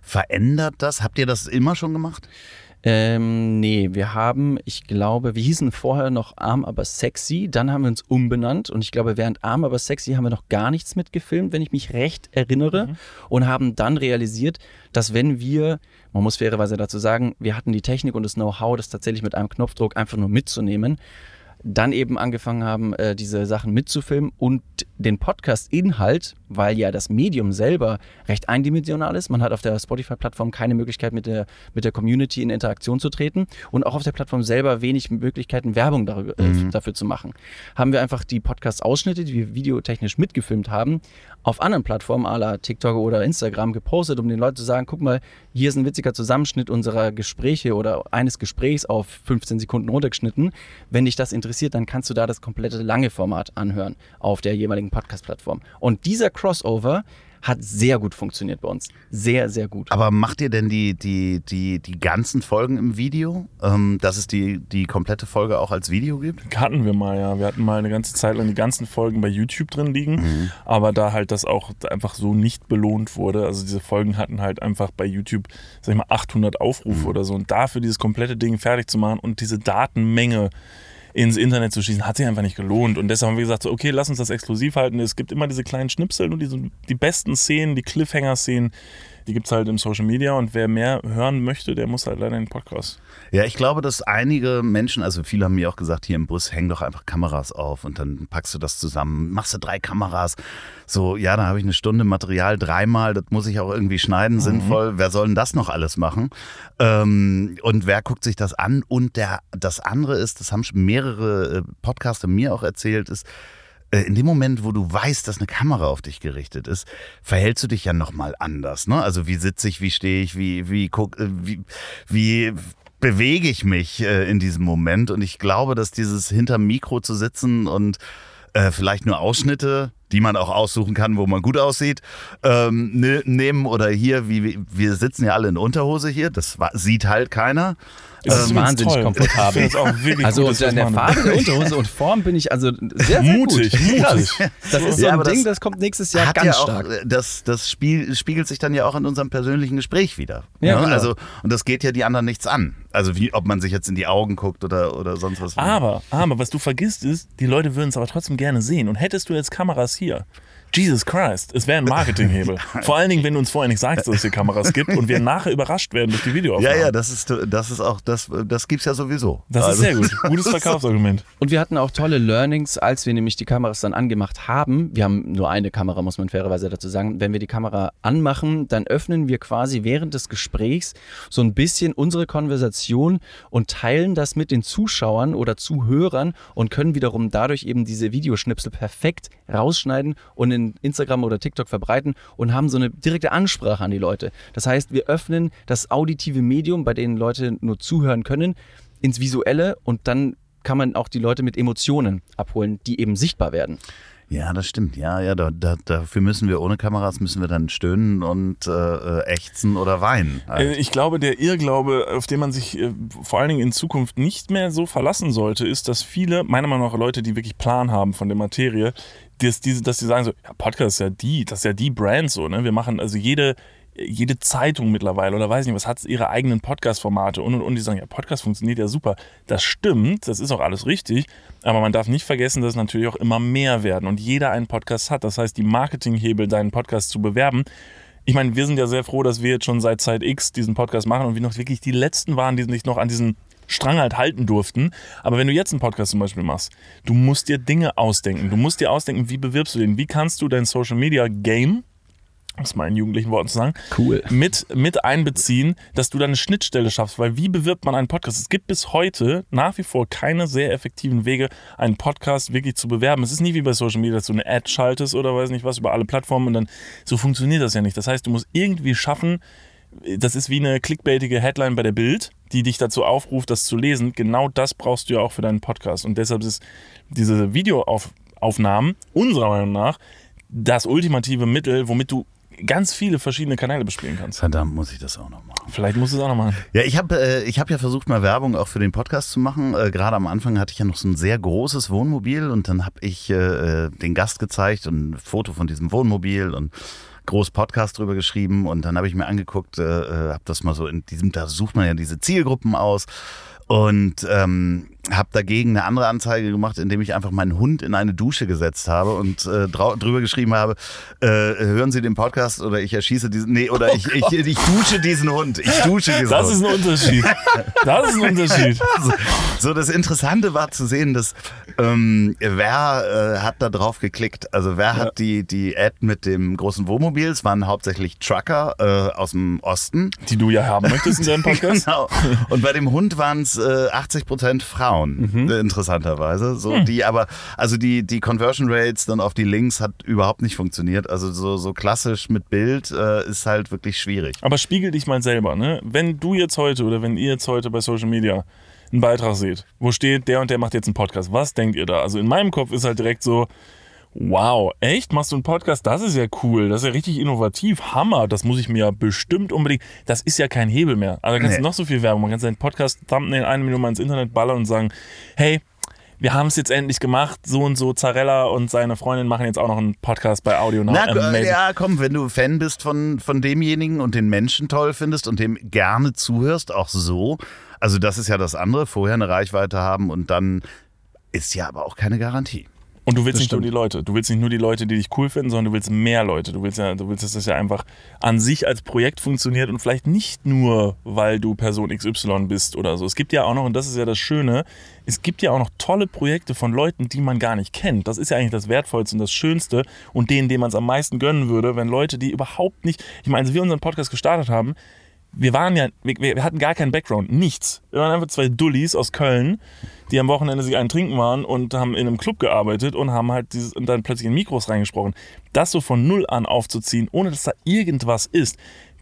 [SPEAKER 1] Verändert das? Habt ihr das immer schon gemacht?
[SPEAKER 3] Ähm, nee, wir haben, ich glaube, wir hießen vorher noch Arm aber sexy, dann haben wir uns umbenannt und ich glaube, während Arm aber sexy haben wir noch gar nichts mitgefilmt, wenn ich mich recht erinnere mhm. und haben dann realisiert, dass wenn wir, man muss fairerweise dazu sagen, wir hatten die Technik und das Know-how, das tatsächlich mit einem Knopfdruck einfach nur mitzunehmen, dann eben angefangen haben, äh, diese Sachen mitzufilmen und den Podcast-Inhalt, weil ja das Medium selber recht eindimensional ist. Man hat auf der Spotify-Plattform keine Möglichkeit, mit der, mit der Community in Interaktion zu treten und auch auf der Plattform selber wenig Möglichkeiten, Werbung darüber, äh, mhm. dafür zu machen. Haben wir einfach die Podcast-Ausschnitte, die wir videotechnisch mitgefilmt haben, auf anderen Plattformen, à la TikTok oder Instagram, gepostet, um den Leuten zu sagen, guck mal, hier ist ein witziger Zusammenschnitt unserer Gespräche oder eines Gesprächs auf 15 Sekunden runtergeschnitten. Wenn dich das interessiert, dann kannst du da das komplette lange Format anhören auf der jeweiligen Podcast-Plattform. Und dieser Crossover hat sehr gut funktioniert bei uns. Sehr, sehr gut.
[SPEAKER 1] Aber macht ihr denn die, die, die, die ganzen Folgen im Video? Ähm, dass es die, die komplette Folge auch als Video gibt?
[SPEAKER 2] Hatten wir mal, ja. Wir hatten mal eine ganze Zeit lang die ganzen Folgen bei YouTube drin liegen, mhm. aber da halt das auch einfach so nicht belohnt wurde. Also diese Folgen hatten halt einfach bei YouTube, sag ich mal, 800 Aufrufe mhm. oder so. Und dafür dieses komplette Ding fertig zu machen und diese Datenmenge ins Internet zu schießen, hat sich einfach nicht gelohnt. Und deshalb haben wir gesagt, so, okay, lass uns das exklusiv halten. Es gibt immer diese kleinen Schnipsel und diese, die besten Szenen, die Cliffhanger-Szenen, die gibt es halt im Social Media und wer mehr hören möchte, der muss halt leider in den Podcast.
[SPEAKER 1] Ja, ich glaube, dass einige Menschen, also viele haben mir auch gesagt, hier im Bus häng doch einfach Kameras auf und dann packst du das zusammen, machst du drei Kameras. So, ja, da habe ich eine Stunde Material dreimal, das muss ich auch irgendwie schneiden, mhm. sinnvoll. Wer soll denn das noch alles machen? Ähm, und wer guckt sich das an? Und der, das andere ist, das haben schon mehrere äh, Podcaster mir auch erzählt, ist, in dem Moment, wo du weißt, dass eine Kamera auf dich gerichtet ist, verhältst du dich ja nochmal anders. Ne? Also wie sitze ich, wie stehe ich, wie, wie, guck, äh, wie, wie bewege ich mich äh, in diesem Moment. Und ich glaube, dass dieses hinterm Mikro zu sitzen und äh, vielleicht nur Ausschnitte, die man auch aussuchen kann, wo man gut aussieht, ähm, ne, nehmen oder hier, wie wir sitzen ja alle in Unterhose hier, das sieht halt keiner.
[SPEAKER 3] Es ist ähm, wahnsinnig toll. komfortabel. Ich auch wirklich also gut, in der Farbe der Unterhose und Form bin ich also sehr, sehr
[SPEAKER 2] mutig. Gut. Mutig.
[SPEAKER 3] Das ist so ein Ding, das, das, kommt nächstes Jahr ganz ja auch, stark.
[SPEAKER 1] Das, das Spiel, spiegelt sich dann ja auch in unserem persönlichen Gespräch wieder. Ja, ne? Also und das geht ja die anderen nichts an. Also wie ob man sich jetzt in die Augen guckt oder, oder sonst was.
[SPEAKER 2] Aber, aber was du vergisst ist, die Leute würden es aber trotzdem gerne sehen. Und hättest du jetzt Kameras hier, Jesus Christ, es wäre ein Marketinghebel. Vor allen Dingen, wenn du uns vorher nicht sagst, dass es hier Kameras gibt und wir nachher überrascht werden durch die Videoaufnahmen.
[SPEAKER 1] Ja, ja, das ist, das ist auch, das, das gibt es ja sowieso.
[SPEAKER 2] Das also. ist sehr gut. Gutes Verkaufsargument.
[SPEAKER 3] Und wir hatten auch tolle Learnings, als wir nämlich die Kameras dann angemacht haben. Wir haben nur eine Kamera, muss man fairerweise dazu sagen. Wenn wir die Kamera anmachen, dann öffnen wir quasi während des Gesprächs so ein bisschen unsere Konversation und teilen das mit den Zuschauern oder Zuhörern und können wiederum dadurch eben diese Videoschnipsel perfekt rausschneiden und in in Instagram oder TikTok verbreiten und haben so eine direkte Ansprache an die Leute. Das heißt, wir öffnen das auditive Medium, bei dem Leute nur zuhören können, ins Visuelle und dann kann man auch die Leute mit Emotionen abholen, die eben sichtbar werden.
[SPEAKER 1] Ja, das stimmt. Ja, ja, da, da, dafür müssen wir ohne Kameras müssen wir dann stöhnen und äh, äh ächzen oder weinen.
[SPEAKER 2] Halt. Äh, ich glaube, der Irrglaube, auf den man sich äh, vor allen Dingen in Zukunft nicht mehr so verlassen sollte, ist, dass viele, meiner Meinung nach Leute, die wirklich Plan haben von der Materie, dass die, dass die sagen so, ja, Podcast ist ja die, das ist ja die Brand so, ne? Wir machen also jede, jede Zeitung mittlerweile oder weiß nicht was, hat ihre eigenen Podcast-Formate und und und die sagen, ja, Podcast funktioniert ja super. Das stimmt, das ist auch alles richtig, aber man darf nicht vergessen, dass es natürlich auch immer mehr werden und jeder einen Podcast hat. Das heißt, die Marketinghebel, deinen Podcast zu bewerben, ich meine, wir sind ja sehr froh, dass wir jetzt schon seit Zeit X diesen Podcast machen und wir noch wirklich die letzten waren, die sich noch an diesen Strang halt halten durften. Aber wenn du jetzt einen Podcast zum Beispiel machst, du musst dir Dinge ausdenken. Du musst dir ausdenken, wie bewirbst du den? Wie kannst du dein Social Media Game um es mal in jugendlichen Worten zu sagen,
[SPEAKER 3] Cool.
[SPEAKER 2] mit, mit einbeziehen, dass du da eine Schnittstelle schaffst. Weil wie bewirbt man einen Podcast? Es gibt bis heute nach wie vor keine sehr effektiven Wege, einen Podcast wirklich zu bewerben. Es ist nie wie bei Social Media, dass du eine Ad schaltest oder weiß nicht was über alle Plattformen und dann so funktioniert das ja nicht. Das heißt, du musst irgendwie schaffen, das ist wie eine clickbaitige Headline bei der Bild, die dich dazu aufruft, das zu lesen. Genau das brauchst du ja auch für deinen Podcast. Und deshalb ist diese Videoaufnahmen unserer Meinung nach das ultimative Mittel, womit du ganz viele verschiedene Kanäle bespielen kannst.
[SPEAKER 1] Verdammt, muss ich das auch noch machen.
[SPEAKER 2] Vielleicht musst du es auch noch machen.
[SPEAKER 1] Ja, ich habe äh, ich hab ja versucht, mal Werbung auch für den Podcast zu machen. Äh, Gerade am Anfang hatte ich ja noch so ein sehr großes Wohnmobil und dann habe ich äh, den Gast gezeigt und ein Foto von diesem Wohnmobil und groß Podcast drüber geschrieben und dann habe ich mir angeguckt, äh, habe das mal so in diesem, da sucht man ja diese Zielgruppen aus und ähm, habe dagegen eine andere Anzeige gemacht, indem ich einfach meinen Hund in eine Dusche gesetzt habe und äh, drüber geschrieben habe, äh, hören Sie den Podcast oder ich erschieße diesen, nee, oder ich, ich, ich dusche diesen Hund, ich dusche diesen
[SPEAKER 2] Das
[SPEAKER 1] Hund.
[SPEAKER 2] ist ein Unterschied. Das ist ein Unterschied.
[SPEAKER 1] So, das Interessante war zu sehen, dass ähm, wer äh, hat da drauf geklickt? Also wer hat die, die Ad mit dem großen Wohnmobil? Es waren hauptsächlich Trucker äh, aus dem Osten.
[SPEAKER 2] Die du ja haben möchtest in deinem Podcast.
[SPEAKER 1] Genau. Und bei dem Hund waren es äh, 80 Prozent Frauen, äh, interessanterweise. So, die aber, also die, die Conversion Rates dann auf die Links hat überhaupt nicht funktioniert. Also so, so klassisch mit Bild äh, ist halt wirklich schwierig.
[SPEAKER 2] Aber spiegel dich mal selber, ne? Wenn du jetzt heute oder wenn ihr jetzt heute bei Social Media einen Beitrag seht, wo steht, der und der macht jetzt einen Podcast, was denkt ihr da? Also in meinem Kopf ist halt direkt so, wow, echt? Machst du einen Podcast? Das ist ja cool, das ist ja richtig innovativ, Hammer, das muss ich mir ja bestimmt unbedingt, das ist ja kein Hebel mehr. Also kannst du
[SPEAKER 1] Nee.
[SPEAKER 2] noch so viel Werbung, man kann seinen Podcast Thumbnail eine Million mal ins Internet ballern und sagen, hey, wir haben es jetzt endlich gemacht, so und so, Zarella und seine Freundin machen jetzt auch noch einen Podcast bei Audio Now.
[SPEAKER 1] Na, äh, ja, komm, wenn du Fan bist von, von demjenigen und den Menschen toll findest und dem gerne zuhörst, auch so. Also das ist ja das andere, vorher eine Reichweite haben und dann ist ja aber auch keine Garantie.
[SPEAKER 2] Und du willst
[SPEAKER 3] Das
[SPEAKER 2] nicht nur
[SPEAKER 3] stimmt.
[SPEAKER 2] die Leute. Du willst nicht nur die Leute, die dich cool finden, sondern du willst mehr Leute. Du willst ja, du willst, dass das ja einfach an sich als Projekt funktioniert und vielleicht nicht nur, weil du Person XY bist oder so. Es gibt ja auch noch, und das ist ja das Schöne, es gibt ja auch noch tolle Projekte von Leuten, die man gar nicht kennt. Das ist ja eigentlich das Wertvollste und das Schönste und denen, denen man es am meisten gönnen würde, wenn Leute, die überhaupt nicht, ich meine, als wir unseren Podcast gestartet haben, wir waren ja, wir, wir hatten gar keinen Background, nichts. Wir waren einfach zwei Dullis aus Köln, die am Wochenende sich einen trinken waren und haben in einem Club gearbeitet und haben halt dieses, und dann plötzlich in Mikros reingesprochen. Das so von null an aufzuziehen, ohne dass da irgendwas ist,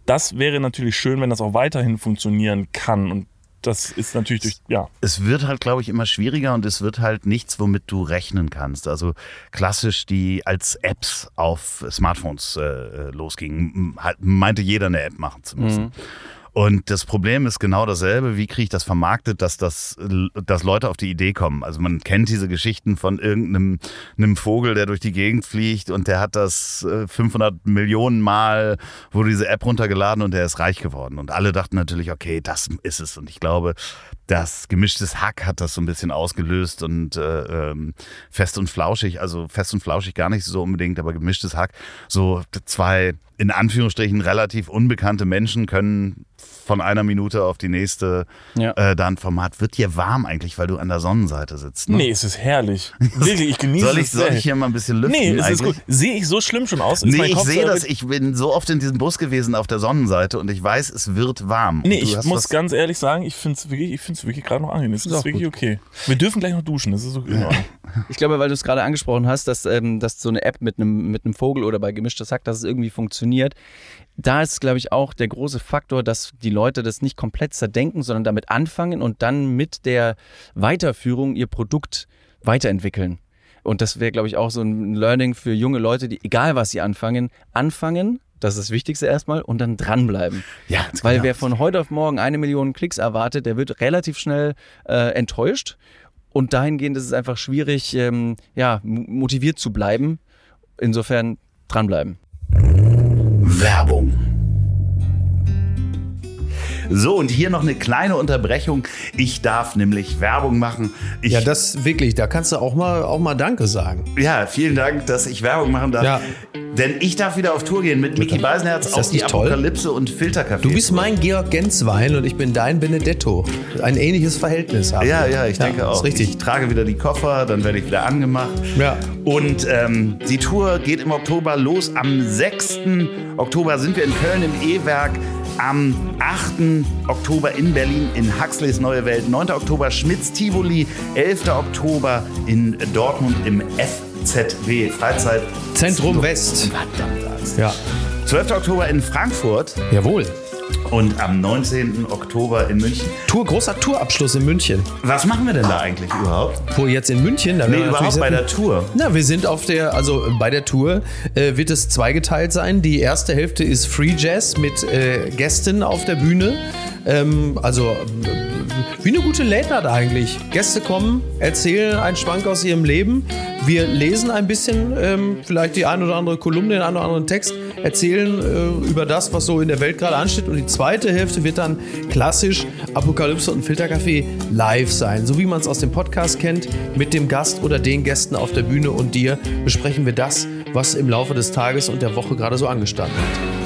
[SPEAKER 2] das wäre natürlich schön, wenn das auch weiterhin funktionieren kann. Und das ist natürlich durch, ja.
[SPEAKER 1] Es wird halt, glaube ich, immer schwieriger und es wird halt nichts, womit du rechnen kannst. Also klassisch, die als Apps auf Smartphones äh, losgingen, m- halt meinte jeder eine App machen zu müssen. Und das Problem ist genau dasselbe. Wie kriege ich das vermarktet, dass, das, dass Leute auf die Idee kommen? Also man kennt diese Geschichten von irgendeinem einem Vogel, der durch die Gegend fliegt und der hat das äh, 500 Millionen Mal, wurde diese App runtergeladen und der ist reich geworden. Und alle dachten natürlich, okay, das ist es. Und ich glaube, das gemischtes Hack hat das so ein bisschen ausgelöst und äh, ähm, fest und flauschig, also fest und flauschig gar nicht so unbedingt, aber gemischtes Hack. So zwei in Anführungsstrichen relativ unbekannte Menschen können von einer Minute auf die nächste
[SPEAKER 3] Ja.
[SPEAKER 1] äh, da ein Format. Wird dir warm eigentlich, weil du an der Sonnenseite sitzt? Ne?
[SPEAKER 2] Nee, es ist herrlich. Wirklich, ich genieße
[SPEAKER 1] Soll ich,
[SPEAKER 2] es
[SPEAKER 1] soll
[SPEAKER 2] sehr.
[SPEAKER 1] ich hier mal ein bisschen lüften?
[SPEAKER 2] Nee, es ist
[SPEAKER 1] eigentlich?
[SPEAKER 2] gut. Sehe ich so schlimm schon aus? Ist
[SPEAKER 1] Nee, ich sehe das. Ich bin so oft in diesem Bus gewesen auf der Sonnenseite und ich weiß, es wird warm.
[SPEAKER 2] Nee, ich muss
[SPEAKER 1] was-
[SPEAKER 2] ganz ehrlich sagen, ich finde es wirklich, ich find's wirklich gerade noch angenehm. Es ist,
[SPEAKER 3] auch
[SPEAKER 2] wirklich
[SPEAKER 3] gut.
[SPEAKER 2] okay. Wir dürfen gleich noch duschen, das ist in Ordnung.
[SPEAKER 3] Ich glaube, weil du es gerade angesprochen hast, dass, ähm, dass so eine App mit einem, mit einem Vogel oder bei gemischtes Hack, dass es irgendwie funktioniert. Da ist, glaube ich, auch der große Faktor, dass die Leute das nicht komplett zerdenken, sondern damit anfangen und dann mit der Weiterführung ihr Produkt weiterentwickeln. Und das wäre, glaube ich, auch so ein Learning für junge Leute, die, egal was sie anfangen, anfangen, das ist das Wichtigste erstmal, und dann dranbleiben.
[SPEAKER 1] Ja,
[SPEAKER 3] Weil
[SPEAKER 1] genau.
[SPEAKER 3] wer von heute auf morgen eine Million Klicks erwartet, der wird relativ schnell äh, enttäuscht. Und dahingehend ist es einfach schwierig, ähm, ja, motiviert zu bleiben. Insofern dranbleiben.
[SPEAKER 1] Werbung. So, und hier noch eine kleine Unterbrechung. Ich darf nämlich Werbung machen. Ich,
[SPEAKER 4] Ja, das wirklich, da kannst du auch mal, auch mal Danke sagen.
[SPEAKER 1] ja, vielen Dank, dass ich Werbung machen darf.
[SPEAKER 4] Ja.
[SPEAKER 1] Denn ich darf wieder auf Tour gehen mit Mickey Beisenherz auf die
[SPEAKER 4] toll?
[SPEAKER 1] Apokalypse und Filtercafé.
[SPEAKER 4] Du bist mein Georg Genswein und ich bin dein Benedetto. Ein ähnliches Verhältnis haben.
[SPEAKER 1] Ja,
[SPEAKER 4] wir.
[SPEAKER 1] ja, ich denke auch.
[SPEAKER 4] Ist richtig.
[SPEAKER 1] Ich trage wieder die Koffer, dann werde ich wieder angemacht.
[SPEAKER 4] Ja.
[SPEAKER 1] Und ähm, die Tour geht im Oktober los. Am 6. Oktober sind wir in Köln im E-Werk. Am 8. Oktober in Berlin in Huxleys Neue Welt. 9. Oktober Schmitz Tivoli. 11. Oktober in Dortmund im FZW Freizeit
[SPEAKER 4] Zentrum West.
[SPEAKER 1] Verdammt Angst.
[SPEAKER 4] Ja.
[SPEAKER 1] 12. Oktober in Frankfurt
[SPEAKER 4] Jawohl.
[SPEAKER 1] Und am 19. Oktober in München.
[SPEAKER 4] Tour, großer Tourabschluss in München.
[SPEAKER 1] Was machen wir denn da eigentlich überhaupt?
[SPEAKER 4] Wo jetzt in München? Da
[SPEAKER 1] Nee, überhaupt bei der Tour.
[SPEAKER 4] Na, wir sind auf der, also bei der Tour äh, wird es zweigeteilt sein. Die erste Hälfte ist Free Jazz mit äh, Gästen auf der Bühne. Ähm, also äh, wie eine gute Late Night eigentlich. Gäste kommen, erzählen einen Schwank aus ihrem Leben. Wir lesen ein bisschen, ähm, vielleicht die ein oder andere Kolumne, den einen oder anderen Text, erzählen äh, über das, was so in der Welt gerade ansteht. Und die zweite Hälfte wird dann klassisch Apokalypse und Filterkaffee live sein. So wie man es aus dem Podcast kennt, mit dem Gast oder den Gästen auf der Bühne und dir besprechen wir das, was im Laufe des Tages und der Woche gerade so angestanden hat.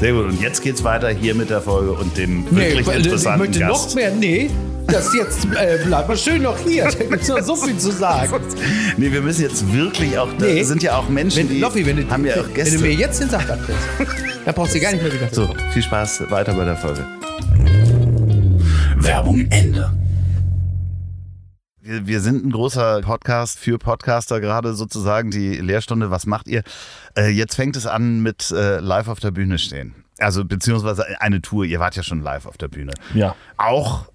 [SPEAKER 1] Sehr gut. Und jetzt geht's weiter hier mit der Folge und dem wirklich
[SPEAKER 4] weil, ich
[SPEAKER 1] interessanten
[SPEAKER 4] möchte
[SPEAKER 1] Gast.
[SPEAKER 4] noch mehr. Nee, das jetzt äh, bleib mal schön noch hier. Da gibt es noch so viel zu sagen.
[SPEAKER 1] Nee, wir müssen jetzt wirklich auch, da
[SPEAKER 4] Nee.
[SPEAKER 1] sind ja auch Menschen,
[SPEAKER 4] Wenn,
[SPEAKER 1] die
[SPEAKER 4] Loffi, wenn du,
[SPEAKER 1] haben ja auch
[SPEAKER 4] wenn
[SPEAKER 1] Gäste.
[SPEAKER 4] du mir jetzt den Sack abkriegst, dann brauchst du gar nicht mehr wieder.
[SPEAKER 1] so, viel Spaß weiter bei der Folge. Werbung Ende. Wir, wir sind ein großer Podcast für Podcaster, gerade sozusagen die Lehrstunde. Was macht ihr? Äh, jetzt fängt es an mit äh, live auf der Bühne stehen. Also beziehungsweise eine Tour. Ihr wart ja schon live auf der Bühne.
[SPEAKER 2] Ja.
[SPEAKER 1] Auch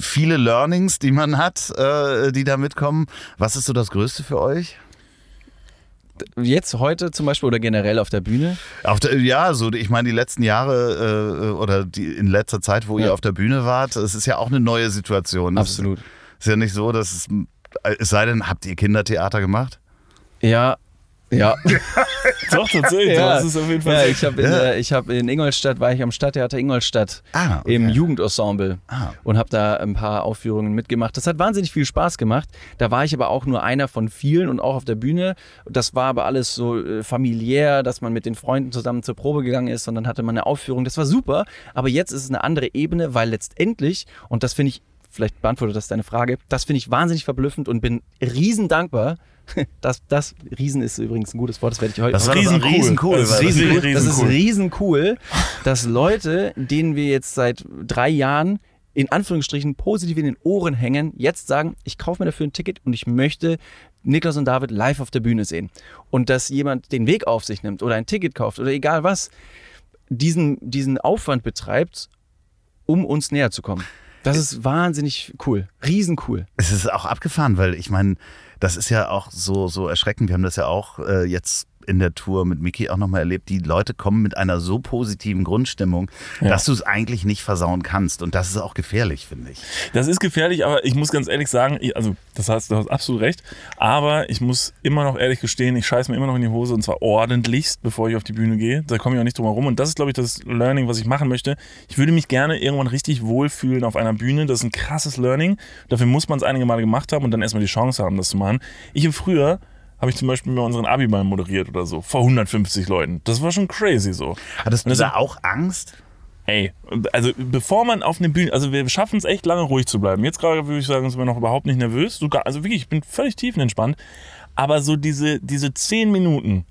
[SPEAKER 1] viele Learnings, die man hat, äh, die da mitkommen. Was ist so das Größte für euch?
[SPEAKER 3] Jetzt heute zum Beispiel oder generell auf der Bühne.
[SPEAKER 1] Auf der, ja, so ich meine die letzten Jahre äh, oder die in letzter Zeit, wo ihr
[SPEAKER 3] Ja.
[SPEAKER 1] auf der Bühne wart, es ist ja auch eine neue Situation. Es
[SPEAKER 3] Absolut.
[SPEAKER 1] Ist, ist ja nicht so, dass es, es sei denn, habt ihr Kindertheater gemacht?
[SPEAKER 3] Ja. Ja.
[SPEAKER 2] Doch, tatsächlich. Das ist auf jeden Fall
[SPEAKER 3] ja, ich habe in,
[SPEAKER 1] Ja.
[SPEAKER 3] äh, ich hab in Ingolstadt, war ich am Stadttheater Ingolstadt
[SPEAKER 1] Ah, okay.
[SPEAKER 3] im Jugendensemble
[SPEAKER 1] Ah.
[SPEAKER 3] und habe da ein paar Aufführungen mitgemacht. Das hat wahnsinnig viel Spaß gemacht. Da war ich aber auch nur einer von vielen und auch auf der Bühne. Das war aber alles so äh, familiär, dass man mit den Freunden zusammen zur Probe gegangen ist und dann hatte man eine Aufführung. Das war super, aber jetzt ist es eine andere Ebene, weil letztendlich, und das finde ich, vielleicht beantwortet das deine Frage, das finde ich wahnsinnig verblüffend und bin riesen dankbar. Das, das Riesen ist übrigens ein gutes Wort, das werde ich heute
[SPEAKER 1] Das
[SPEAKER 2] riesencool. Das riesen-
[SPEAKER 3] riesencool. Das ist
[SPEAKER 2] riesencool.
[SPEAKER 3] riesencool, dass Leute, denen wir jetzt seit drei Jahren in Anführungsstrichen positiv in den Ohren hängen, jetzt sagen, ich kaufe mir dafür ein Ticket und ich möchte Niklas und David live auf der Bühne sehen. Und dass jemand den Weg auf sich nimmt oder ein Ticket kauft oder egal was, diesen, diesen Aufwand betreibt, um uns näher zu kommen. Das ist wahnsinnig cool. Riesencool.
[SPEAKER 1] Es ist auch abgefahren, weil ich meine, das ist ja auch so, so erschreckend. Wir haben das ja auch äh, jetzt in der Tour mit Miki auch nochmal erlebt. Die Leute kommen mit einer so positiven Grundstimmung,
[SPEAKER 2] Ja.
[SPEAKER 1] dass du es eigentlich nicht versauen kannst. Und das ist auch gefährlich, finde ich.
[SPEAKER 2] Das ist gefährlich, aber ich muss ganz ehrlich sagen, ich, also das heißt, du hast absolut recht, aber ich muss immer noch ehrlich gestehen, ich scheiße mir immer noch in die Hose und zwar ordentlichst, bevor ich auf die Bühne gehe. Da komme ich auch nicht drum herum und das ist, glaube ich, das Learning, was ich machen möchte. Ich würde mich gerne irgendwann richtig wohlfühlen auf einer Bühne. Das ist ein krasses Learning. Dafür muss man es einige Male gemacht haben und dann erstmal die Chance haben, das zu machen. Ich im Früher habe ich zum Beispiel mal unseren Abiball moderiert oder so, vor 150 Leuten. Das war schon crazy so.
[SPEAKER 1] Hattest du da auch Angst?
[SPEAKER 2] Ey, also bevor man auf eine Bühne, also wir schaffen es echt lange ruhig zu bleiben. Jetzt gerade würde ich sagen, sind wir noch überhaupt nicht nervös. Sogar, also wirklich, ich bin völlig tiefenentspannt. Aber so diese, diese zehn Minuten,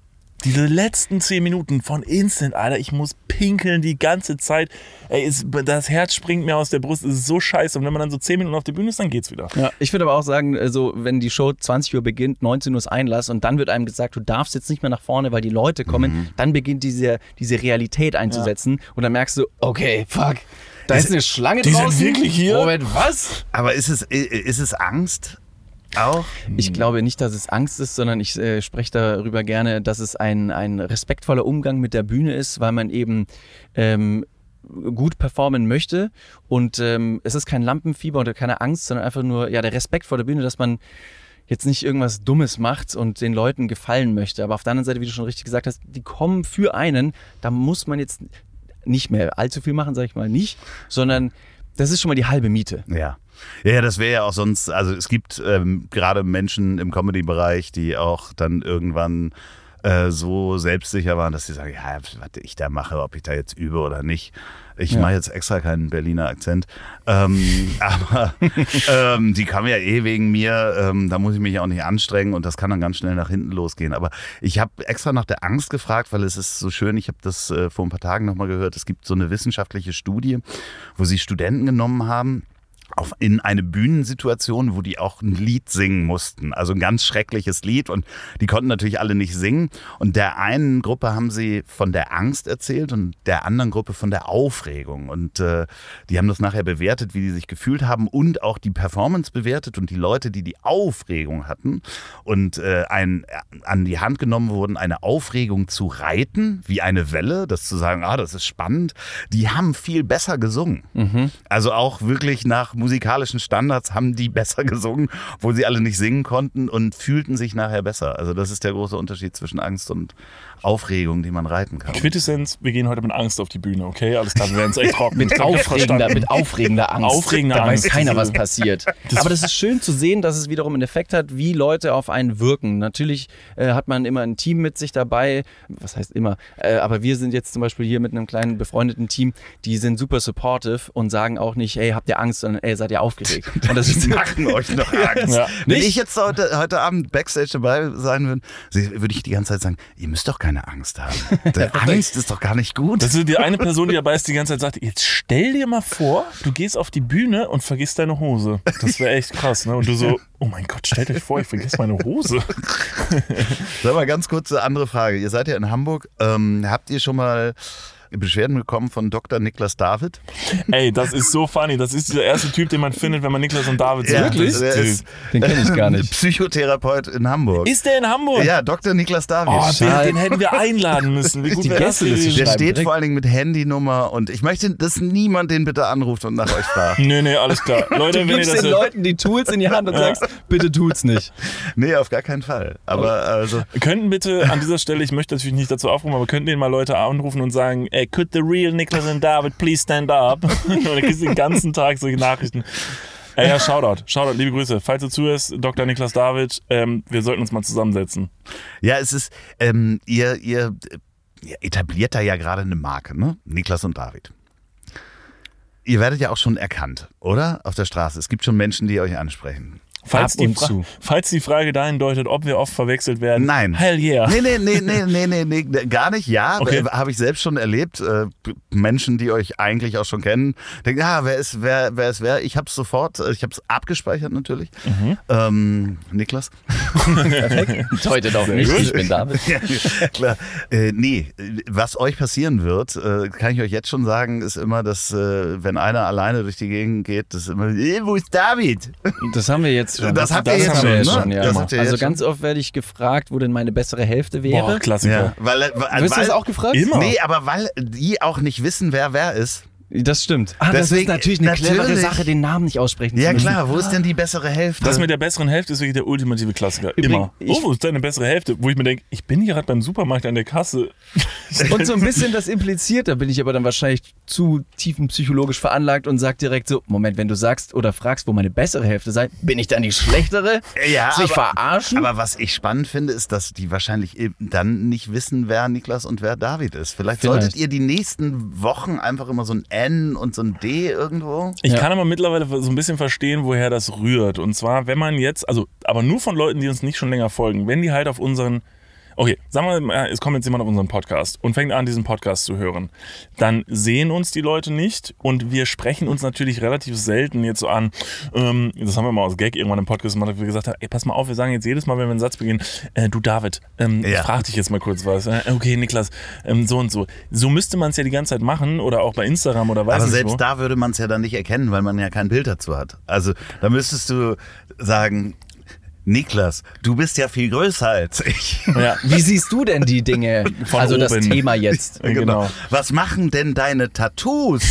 [SPEAKER 2] diese letzten zehn Minuten von Instant, Alter, ich muss pinkeln die ganze Zeit. Ey, ist, das Herz springt mir aus der Brust, es ist so scheiße. Und wenn man dann so zehn Minuten auf der Bühne ist, dann geht's wieder.
[SPEAKER 3] Ja, ich würde aber auch sagen, also wenn die Show 20 Uhr beginnt, 19 Uhr ist Einlass und dann wird einem gesagt, du darfst jetzt nicht mehr nach vorne, weil die Leute kommen, dann beginnt diese, diese Realität einzusetzen und dann merkst du, okay, fuck, da ist, eine Schlange
[SPEAKER 2] die sind
[SPEAKER 3] draußen.
[SPEAKER 2] wirklich hier?
[SPEAKER 3] Moment, was?
[SPEAKER 1] Aber ist es, ist es Angst auch?
[SPEAKER 3] Ich glaube nicht, dass es Angst ist, sondern ich äh, spreche darüber gerne, dass es ein, ein respektvoller Umgang mit der Bühne ist, weil man eben ähm, gut performen möchte und ähm, es ist kein Lampenfieber oder keine Angst, sondern einfach nur ja der Respekt vor der Bühne, dass man jetzt nicht irgendwas Dummes macht und den Leuten gefallen möchte. Aber auf der anderen Seite, wie du schon richtig gesagt hast, die kommen für einen, da muss man jetzt nicht mehr allzu viel machen, sag ich mal nicht, sondern das ist schon mal die halbe Miete.
[SPEAKER 1] Ja. Ja, ja, das wäre ja auch sonst, also es gibt ähm, gerade Menschen im Comedy-Bereich, die auch dann irgendwann äh, so selbstsicher waren, dass sie sagen, ja, was ich da mache, ob ich da jetzt übe oder nicht. Ich
[SPEAKER 3] Ja.
[SPEAKER 1] mache jetzt extra keinen Berliner Akzent. Ähm, aber ähm, die kam ja eh wegen mir. Ähm, da muss ich mich auch nicht anstrengen und das kann dann ganz schnell nach hinten losgehen. Aber ich habe extra nach der Angst gefragt, weil es ist so schön. Ich habe das äh, vor ein paar Tagen nochmal gehört. Es gibt so eine wissenschaftliche Studie, wo sie Studenten genommen haben auf, in eine Bühnensituation, wo die auch ein Lied singen mussten. Also ein ganz schreckliches Lied und die konnten natürlich alle nicht singen. Und der einen Gruppe haben sie von der Angst erzählt und der anderen Gruppe von der Aufregung. Und äh, die haben das nachher bewertet, wie die sich gefühlt haben und auch die Performance bewertet und die Leute, die die Aufregung hatten und äh, ein, an die Hand genommen wurden, eine Aufregung zu reiten, wie eine Welle, das zu sagen, ah, das ist spannend, die haben viel besser gesungen. Also auch wirklich nach musikalischen Standards haben die besser gesungen, wo sie alle nicht singen konnten und fühlten sich nachher besser. Also das ist der große Unterschied zwischen Angst und Aufregung, die man reiten kann.
[SPEAKER 2] Quintessenz, wir gehen heute mit Angst auf die Bühne, okay? Alles klar, wir werden es echt trocken.
[SPEAKER 3] Mit aufregender, mit aufregender Angst.
[SPEAKER 2] Aufregender
[SPEAKER 3] da
[SPEAKER 2] Angst.
[SPEAKER 3] weiß keiner, was passiert. Aber das ist schön zu sehen, dass es wiederum einen Effekt hat, wie Leute auf einen wirken. Natürlich äh, hat man immer ein Team mit sich dabei. Was heißt immer? Äh, aber wir sind jetzt zum Beispiel hier mit einem kleinen befreundeten Team, die sind super supportive und sagen auch nicht, ey, habt ihr Angst, sondern ey, seid ihr aufgeregt. Und das ist
[SPEAKER 1] Die machen euch noch Angst.
[SPEAKER 2] Ja.
[SPEAKER 1] Wenn
[SPEAKER 3] Nicht?
[SPEAKER 1] ich jetzt heute, heute Abend Backstage dabei sein würde, würde ich die ganze Zeit sagen, ihr müsst doch keine Angst haben. Angst ist doch gar nicht gut.
[SPEAKER 2] Das ist die eine Person, die dabei ist, die ganze Zeit sagt, jetzt stell dir mal vor, du gehst auf die Bühne und vergisst deine Hose. Das wäre echt krass, ne? Und du so, oh mein Gott, stellt euch vor, ich vergesse meine Hose.
[SPEAKER 1] Sag mal ganz kurz eine andere Frage. Ihr seid ja in Hamburg. Ähm, habt ihr schon mal Beschwerden bekommen von Dr. Niklas David?
[SPEAKER 2] Ey, das ist so funny. Das ist dieser erste Typ, den man findet, wenn man Niklas und David sucht.
[SPEAKER 3] Wirklich?
[SPEAKER 1] Der
[SPEAKER 2] ist,
[SPEAKER 3] Den kenn ich gar nicht.
[SPEAKER 1] Psychotherapeut in Hamburg.
[SPEAKER 2] ist der in Hamburg?
[SPEAKER 1] ja, Dr. Niklas David.
[SPEAKER 2] Oh, den, den hätten wir einladen müssen. Wie gut
[SPEAKER 3] Die
[SPEAKER 2] wäre das?
[SPEAKER 1] Der steht
[SPEAKER 3] direkt.
[SPEAKER 1] vor allen Dingen mit Handynummer und ich möchte, dass niemand den bitte anruft und nach euch fragt.
[SPEAKER 2] Nee, nee, alles klar. Leute,
[SPEAKER 3] Du
[SPEAKER 2] wenn ihr
[SPEAKER 3] gibst
[SPEAKER 2] das
[SPEAKER 3] den Leuten die Tools in die Hand und sagst, bitte tut's nicht.
[SPEAKER 1] Nee, auf gar keinen Fall. Aber also,
[SPEAKER 2] Könnten bitte an dieser Stelle, ich möchte natürlich nicht dazu aufrufen, aber könnten den mal Leute anrufen und sagen, ey, could the real Nicholas and David please stand up? und dann kriegst du den ganzen Tag solche Nachrichten. Ey, ja, Shoutout, Shoutout, liebe Grüße. Falls du zuhörst, Dr. Niklas David, ähm, wir sollten uns mal zusammensetzen.
[SPEAKER 1] ja, es ist, ähm, ihr, ihr, ihr etabliert da ja gerade eine Marke, ne? Niklas und David. Ihr werdet ja auch schon erkannt, oder? Auf der Straße. Es gibt schon Menschen, die euch ansprechen.
[SPEAKER 2] Falls,
[SPEAKER 3] Ab
[SPEAKER 2] die,
[SPEAKER 3] und
[SPEAKER 2] Fra
[SPEAKER 3] zu.
[SPEAKER 2] falls die Frage dahin deutet, ob wir oft verwechselt werden.
[SPEAKER 1] Nein.
[SPEAKER 2] Hell yeah.
[SPEAKER 1] Nee, nee, nee, nee, nee, nee, nee, gar nicht. Ja,
[SPEAKER 2] Okay.
[SPEAKER 1] äh, habe ich selbst schon erlebt. Äh, Menschen, die euch eigentlich auch schon kennen, denken, ja, wer ist wer, wer ist wer? Ich habe es sofort, äh, ich habe es abgespeichert natürlich.
[SPEAKER 2] Mhm.
[SPEAKER 1] Ähm, Niklas?
[SPEAKER 3] Deutet auf mich, ich bin David.
[SPEAKER 1] ja, klar. Äh, nee, was euch passieren wird, äh, kann ich euch jetzt schon sagen, ist immer, dass äh, wenn einer alleine durch die Gegend geht, das ist immer, äh, wo ist David?
[SPEAKER 3] Das haben wir jetzt schon.
[SPEAKER 1] Das habt ihr jetzt schon, ne?
[SPEAKER 3] ja.
[SPEAKER 1] Das
[SPEAKER 3] also
[SPEAKER 1] jetzt
[SPEAKER 3] ganz oft werde ich gefragt, wo denn meine bessere Hälfte wäre.
[SPEAKER 2] Boah, Klassiker.
[SPEAKER 1] weil, weil,
[SPEAKER 3] Wirst du
[SPEAKER 1] weil,
[SPEAKER 3] das auch gefragt?
[SPEAKER 2] Immer.
[SPEAKER 1] Nee, aber weil die auch nicht wissen, wer wer ist.
[SPEAKER 3] Das stimmt. Ah, das ist
[SPEAKER 1] Deswegen-
[SPEAKER 3] natürlich eine clevere
[SPEAKER 1] natürlich.
[SPEAKER 3] Sache, den Namen nicht aussprechen
[SPEAKER 1] Ja
[SPEAKER 3] zu müssen.
[SPEAKER 1] klar, wo ist denn die bessere Hälfte?
[SPEAKER 2] Das mit der besseren Hälfte ist wirklich der ultimative Klassiker.
[SPEAKER 3] Übrigens,
[SPEAKER 2] Immer. Oh, wo ist deine bessere Hälfte? Wo ich mir denke, ich bin hier gerade beim Supermarkt an der Kasse.
[SPEAKER 3] Und so ein bisschen das impliziert, da bin ich aber dann wahrscheinlich zu tiefenpsychologisch veranlagt und sag direkt so, Moment, wenn du sagst oder fragst, wo meine bessere Hälfte sei, bin ich dann die schlechtere?
[SPEAKER 1] Ja,
[SPEAKER 3] Sich
[SPEAKER 1] aber-
[SPEAKER 3] verarschen?
[SPEAKER 1] Aber was ich spannend finde, ist, dass die wahrscheinlich eben dann nicht wissen, wer Niklas und wer David ist. Vielleicht,
[SPEAKER 3] Vielleicht.
[SPEAKER 1] solltet ihr die nächsten Wochen einfach immer so ein N und so ein D irgendwo.
[SPEAKER 2] Ich
[SPEAKER 3] Ja.
[SPEAKER 2] kann aber mittlerweile so ein bisschen verstehen, woher das rührt. Und zwar, wenn man jetzt, also, aber nur von Leuten, die uns nicht schon länger folgen, wenn die halt auf unseren, okay, sagen wir mal, es kommt jetzt jemand auf unseren Podcast und fängt an, diesen Podcast zu hören, dann sehen uns die Leute nicht und wir sprechen uns natürlich relativ selten jetzt so an, ähm, das haben wir mal aus Gag irgendwann im Podcast gemacht, dass wir gesagt haben, ey, pass mal auf, wir sagen jetzt jedes Mal, wenn wir einen Satz beginnen, äh, du David, ähm,
[SPEAKER 1] Ja.
[SPEAKER 2] ich frag dich jetzt mal kurz was. Äh, okay, Niklas, ähm, so und so. So müsste man es ja die ganze Zeit machen oder auch bei Instagram oder weiß
[SPEAKER 1] Aber
[SPEAKER 2] nicht
[SPEAKER 1] selbst
[SPEAKER 2] wo.
[SPEAKER 1] da würde man es ja dann nicht erkennen, weil man ja kein Bild dazu hat. Also da müsstest du sagen, Niklas, du bist ja viel größer als ich.
[SPEAKER 2] Ja.
[SPEAKER 3] Wie siehst du denn die Dinge?
[SPEAKER 2] Von
[SPEAKER 3] also das
[SPEAKER 2] oben.
[SPEAKER 3] Thema jetzt.
[SPEAKER 2] Genau.
[SPEAKER 1] Was machen denn deine Tattoos?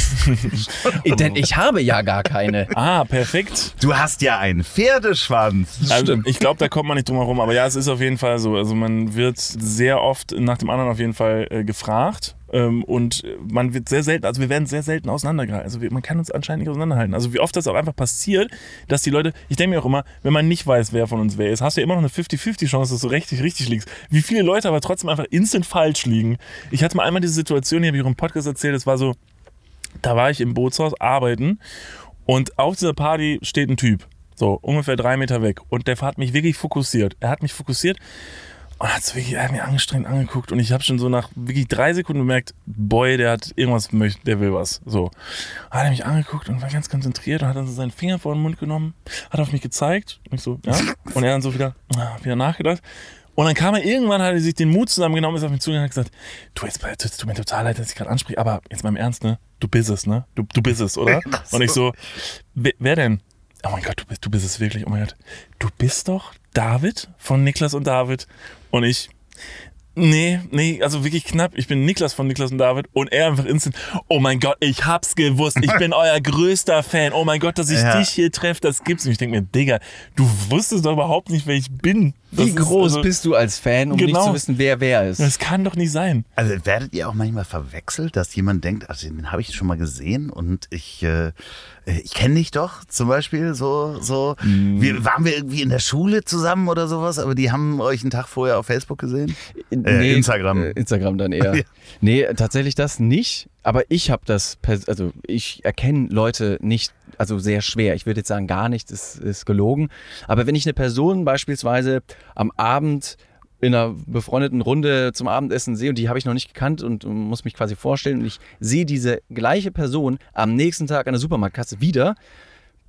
[SPEAKER 3] Denn ich habe ja gar keine.
[SPEAKER 2] Ah, perfekt.
[SPEAKER 1] Du hast ja einen Pferdeschwanz.
[SPEAKER 2] Also, ich glaube, da kommt man nicht drum herum. Aber ja, es ist auf jeden Fall so. Also man wird sehr oft nach dem anderen auf jeden Fall äh, gefragt. Ähm, und man wird sehr selten, also wir werden sehr selten auseinandergehalten. Also man kann uns anscheinend nicht auseinanderhalten. Also wie oft das auch einfach passiert, dass die Leute, ich denke mir auch immer, wenn man nicht weiß, wer von uns wer ist, hast du ja immer noch eine 50-50 Chance, dass du richtig, richtig liegst. Wie viele Leute aber trotzdem einfach instant falsch liegen. Ich hatte mal einmal diese Situation, die habe ich auch im Podcast erzählt, das war so, da war ich im Bootshaus arbeiten und auf dieser Party steht ein Typ, so ungefähr drei Meter weg. Und der hat mich wirklich fokussiert. Er hat mich fokussiert und hat wirklich, er hat mir angestrengt angeguckt. Und ich habe schon so nach wirklich drei Sekunden bemerkt, boy, der hat irgendwas, der will was. So. Hat er mich angeguckt und war ganz konzentriert und hat dann so seinen Finger vor den Mund genommen, hat auf mich gezeigt. Und ich so, ja. Und er dann so wieder, wieder nachgedacht. Und dann kam er irgendwann, hat er sich den Mut zusammengenommen, ist auf mich zugegangen und hat gesagt, du, jetzt es tut mir total leid, dass ich gerade anspreche, aber jetzt mal im Ernst, ne? Du bist es, ne? Du, du bist es, oder? Und ich so, wer, wer denn? Oh mein Gott, du bist, du bist es wirklich. Oh mein Gott. Du bist doch David von Niklas und David. Und ich, Nee, nee, also wirklich knapp. Ich bin Niklas von Niklas und David und er einfach instant, oh mein Gott, ich hab's gewusst. Ich bin euer größter Fan. Oh mein Gott, dass ich
[SPEAKER 1] Ja.
[SPEAKER 2] dich hier treffe, das gibt's nicht. Ich denke mir, Digga, du wusstest doch überhaupt nicht, wer ich bin. Das
[SPEAKER 3] Wie
[SPEAKER 2] ist
[SPEAKER 3] groß
[SPEAKER 2] also-
[SPEAKER 3] bist du als Fan, um nicht
[SPEAKER 2] Genau.
[SPEAKER 3] zu wissen, wer wer ist?
[SPEAKER 2] Das kann doch nicht sein.
[SPEAKER 1] Also werdet ihr auch manchmal verwechselt, dass jemand denkt, also den habe ich schon mal gesehen und ich, äh, ich kenne dich doch zum Beispiel so, so.
[SPEAKER 3] Mm.
[SPEAKER 1] Wir, waren wir irgendwie in der Schule zusammen oder sowas, aber die haben euch einen Tag vorher auf Facebook gesehen? Äh, Instagram.
[SPEAKER 3] Äh, Instagram dann eher.
[SPEAKER 1] Ja.
[SPEAKER 3] Nee, tatsächlich das nicht. Aber ich habe das, also ich erkenne Leute nicht, also sehr schwer. Ich würde jetzt sagen, gar nicht, ist, ist gelogen. Aber wenn ich eine Person beispielsweise am Abend in einer befreundeten Runde zum Abendessen sehe und die habe ich noch nicht gekannt und muss mich quasi vorstellen und ich sehe diese gleiche Person am nächsten Tag an der Supermarktkasse wieder,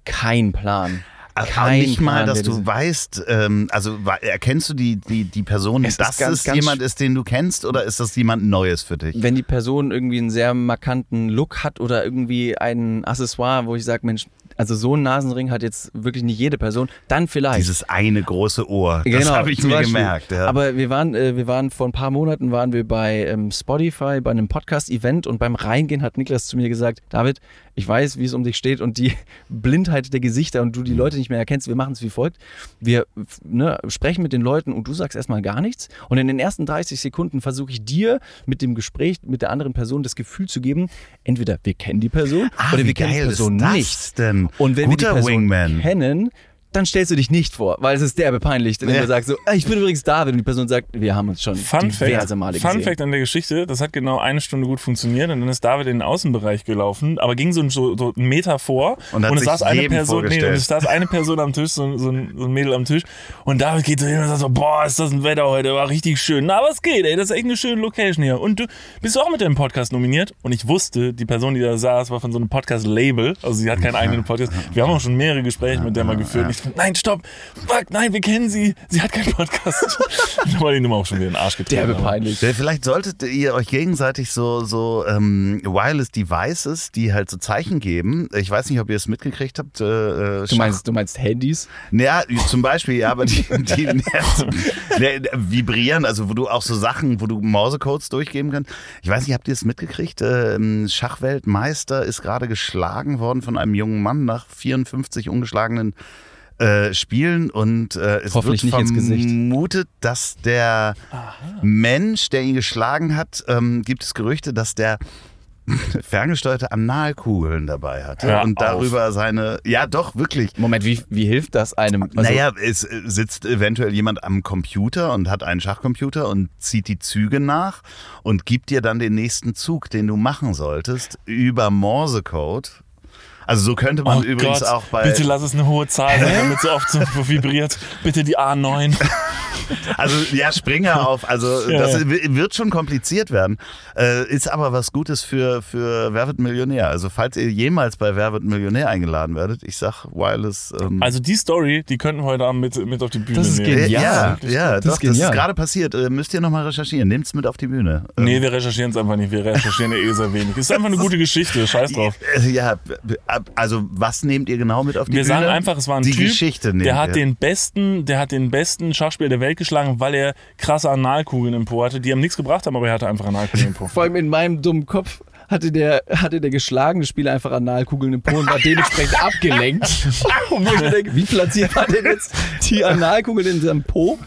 [SPEAKER 3] kein Plan.
[SPEAKER 1] Also
[SPEAKER 3] Kein
[SPEAKER 1] nicht mal, dass du
[SPEAKER 3] ist.
[SPEAKER 1] weißt, ähm, also erkennst du die, die, die Person,
[SPEAKER 3] Es ist
[SPEAKER 1] dass
[SPEAKER 3] ganz,
[SPEAKER 1] es
[SPEAKER 3] ganz
[SPEAKER 1] jemand ist, den du kennst, oder ist das jemand Neues für dich?
[SPEAKER 3] wenn die Person irgendwie einen sehr markanten Look hat oder irgendwie ein Accessoire, wo ich sage, Mensch, also so einen Nasenring hat jetzt wirklich nicht jede Person, dann vielleicht.
[SPEAKER 1] Dieses eine große Ohr, das habe ich mir
[SPEAKER 3] Beispiel.
[SPEAKER 1] gemerkt. Ja.
[SPEAKER 3] Aber wir waren, äh, wir waren vor ein paar Monaten waren wir bei ähm, Spotify bei einem Podcast-Event und beim Reingehen hat Niklas zu mir gesagt, David, ich weiß, wie es um dich steht und die Blindheit der Gesichter und du die Leute nicht mehr erkennst. Wir machen es wie folgt: Wir ne, sprechen mit den Leuten und du sagst erstmal gar nichts und in den ersten 30 Sekunden versuche ich dir mit dem Gespräch mit der anderen Person das Gefühl zu geben, entweder wir kennen die Person
[SPEAKER 1] Ah,
[SPEAKER 3] oder wir kennen die Person nicht.
[SPEAKER 1] denn?
[SPEAKER 3] Und wenn
[SPEAKER 1] Guter
[SPEAKER 3] wir die Person
[SPEAKER 1] Wingman.
[SPEAKER 3] kennen, dann stellst du dich nicht vor, weil es ist derbe peinlich, wenn
[SPEAKER 1] Ja.
[SPEAKER 3] du sagst so, "Ah, ich bin übrigens David und die Person sagt, wir haben uns schon
[SPEAKER 2] Fun
[SPEAKER 3] diverse
[SPEAKER 2] Fact,
[SPEAKER 3] Male
[SPEAKER 2] Fun
[SPEAKER 3] gesehen.
[SPEAKER 2] Fact an der Geschichte, das hat genau eine Stunde gut funktioniert und dann ist David in den Außenbereich gelaufen, aber ging so, so, so einen Meter vor
[SPEAKER 1] Und hat
[SPEAKER 2] es saß eine Person, nee, und es saß eine Person am Tisch, so, so, ein, so ein Mädel am Tisch und David geht so hin und sagt so, boah, ist das ein Wetter heute, war richtig schön. Na, was geht, ey, das ist echt eine schöne Location hier. Und du bist du auch mit deinem Podcast nominiert? Und ich wusste, die Person, die da saß, war von so einem Podcast-Label, also sie hat keinen eigenen Podcast. Wir haben auch schon mehrere Gespräche mit der mal geführt. Und ich nein, stopp, fuck, nein, wir kennen sie, sie hat keinen Podcast. da war die Nummer auch schon wieder in den Arsch getreten.
[SPEAKER 3] derbe peinlich.
[SPEAKER 1] Ja, Vielleicht solltet ihr euch gegenseitig so, so ähm, Wireless Devices, die halt so Zeichen geben. Ich weiß nicht, ob ihr es mitgekriegt habt. Äh, äh,
[SPEAKER 3] Du meinst, du meinst Handys?
[SPEAKER 1] Ja, zum Beispiel, ja, aber die, die ja, vibrieren, also wo du auch so Sachen, wo du Mausecodes durchgeben kannst. Ich weiß nicht, habt ihr es mitgekriegt? Ähm, Schachweltmeister ist gerade geschlagen worden von einem jungen Mann nach 54 ungeschlagenen äh, Spielen und äh, es
[SPEAKER 3] Hoffentlich
[SPEAKER 1] wird
[SPEAKER 3] nicht ins Gesicht.
[SPEAKER 1] vermutet, dass der Mensch, der ihn geschlagen hat, ähm, gibt es Gerüchte, dass der ferngesteuerte Analkugeln dabei hatte
[SPEAKER 2] Hör
[SPEAKER 1] und
[SPEAKER 2] auf.
[SPEAKER 1] darüber seine, ja doch, wirklich,
[SPEAKER 3] Moment, wie, wie hilft das einem? Also,
[SPEAKER 1] naja, es äh, sitzt eventuell jemand am Computer und hat einen Schachcomputer und zieht die Züge nach und gibt dir dann den nächsten Zug, den du machen solltest, über Morsecode. Also so könnte man
[SPEAKER 2] Oh
[SPEAKER 1] übrigens
[SPEAKER 2] Gott,
[SPEAKER 1] auch bei.
[SPEAKER 2] bitte lass es eine hohe Zahl sein, damit so oft so vibriert. Bitte die A9.
[SPEAKER 1] Also ja, Springer auf. Also
[SPEAKER 2] Ja,
[SPEAKER 1] das
[SPEAKER 2] ja.
[SPEAKER 1] wird schon kompliziert werden. Äh, ist aber was Gutes für, für Wer wird Millionär. Also falls ihr jemals bei Wer wird Millionär eingeladen werdet, ich sag Wireless. Ähm,
[SPEAKER 2] Also die Story, die könnten wir heute Abend mit, mit auf die Bühne
[SPEAKER 3] Das ist
[SPEAKER 2] nehmen.
[SPEAKER 3] genial.
[SPEAKER 1] ja,
[SPEAKER 3] Das
[SPEAKER 1] ja,
[SPEAKER 3] ist
[SPEAKER 1] doch, das ist gerade passiert. Äh, müsst ihr nochmal recherchieren. Nehmt's mit auf die Bühne. Ähm,
[SPEAKER 2] Nee, wir recherchieren es einfach nicht. Wir recherchieren ja eh sehr wenig. Es ist einfach eine gute Geschichte. Scheiß drauf.
[SPEAKER 1] Äh, Ja, also was nehmt ihr genau mit auf die
[SPEAKER 2] Wir
[SPEAKER 1] Bühne?
[SPEAKER 2] sagen einfach, es war ein
[SPEAKER 1] die
[SPEAKER 2] Typ,
[SPEAKER 1] Geschichte nehmt
[SPEAKER 2] der hat
[SPEAKER 1] ihr.
[SPEAKER 2] den besten, der hat den besten Schachspieler der Welt geschlagen, weil er krasse Analkugeln im Po hatte, die ihm nichts gebracht haben, aber er hatte einfach Analkugeln im Po.
[SPEAKER 3] Vor allem in meinem dummen Kopf hatte der, hatte der geschlagene Spieler einfach Analkugeln im Po und war dementsprechend abgelenkt. Denke, wie platziert war denn jetzt die Analkugel in seinem Po?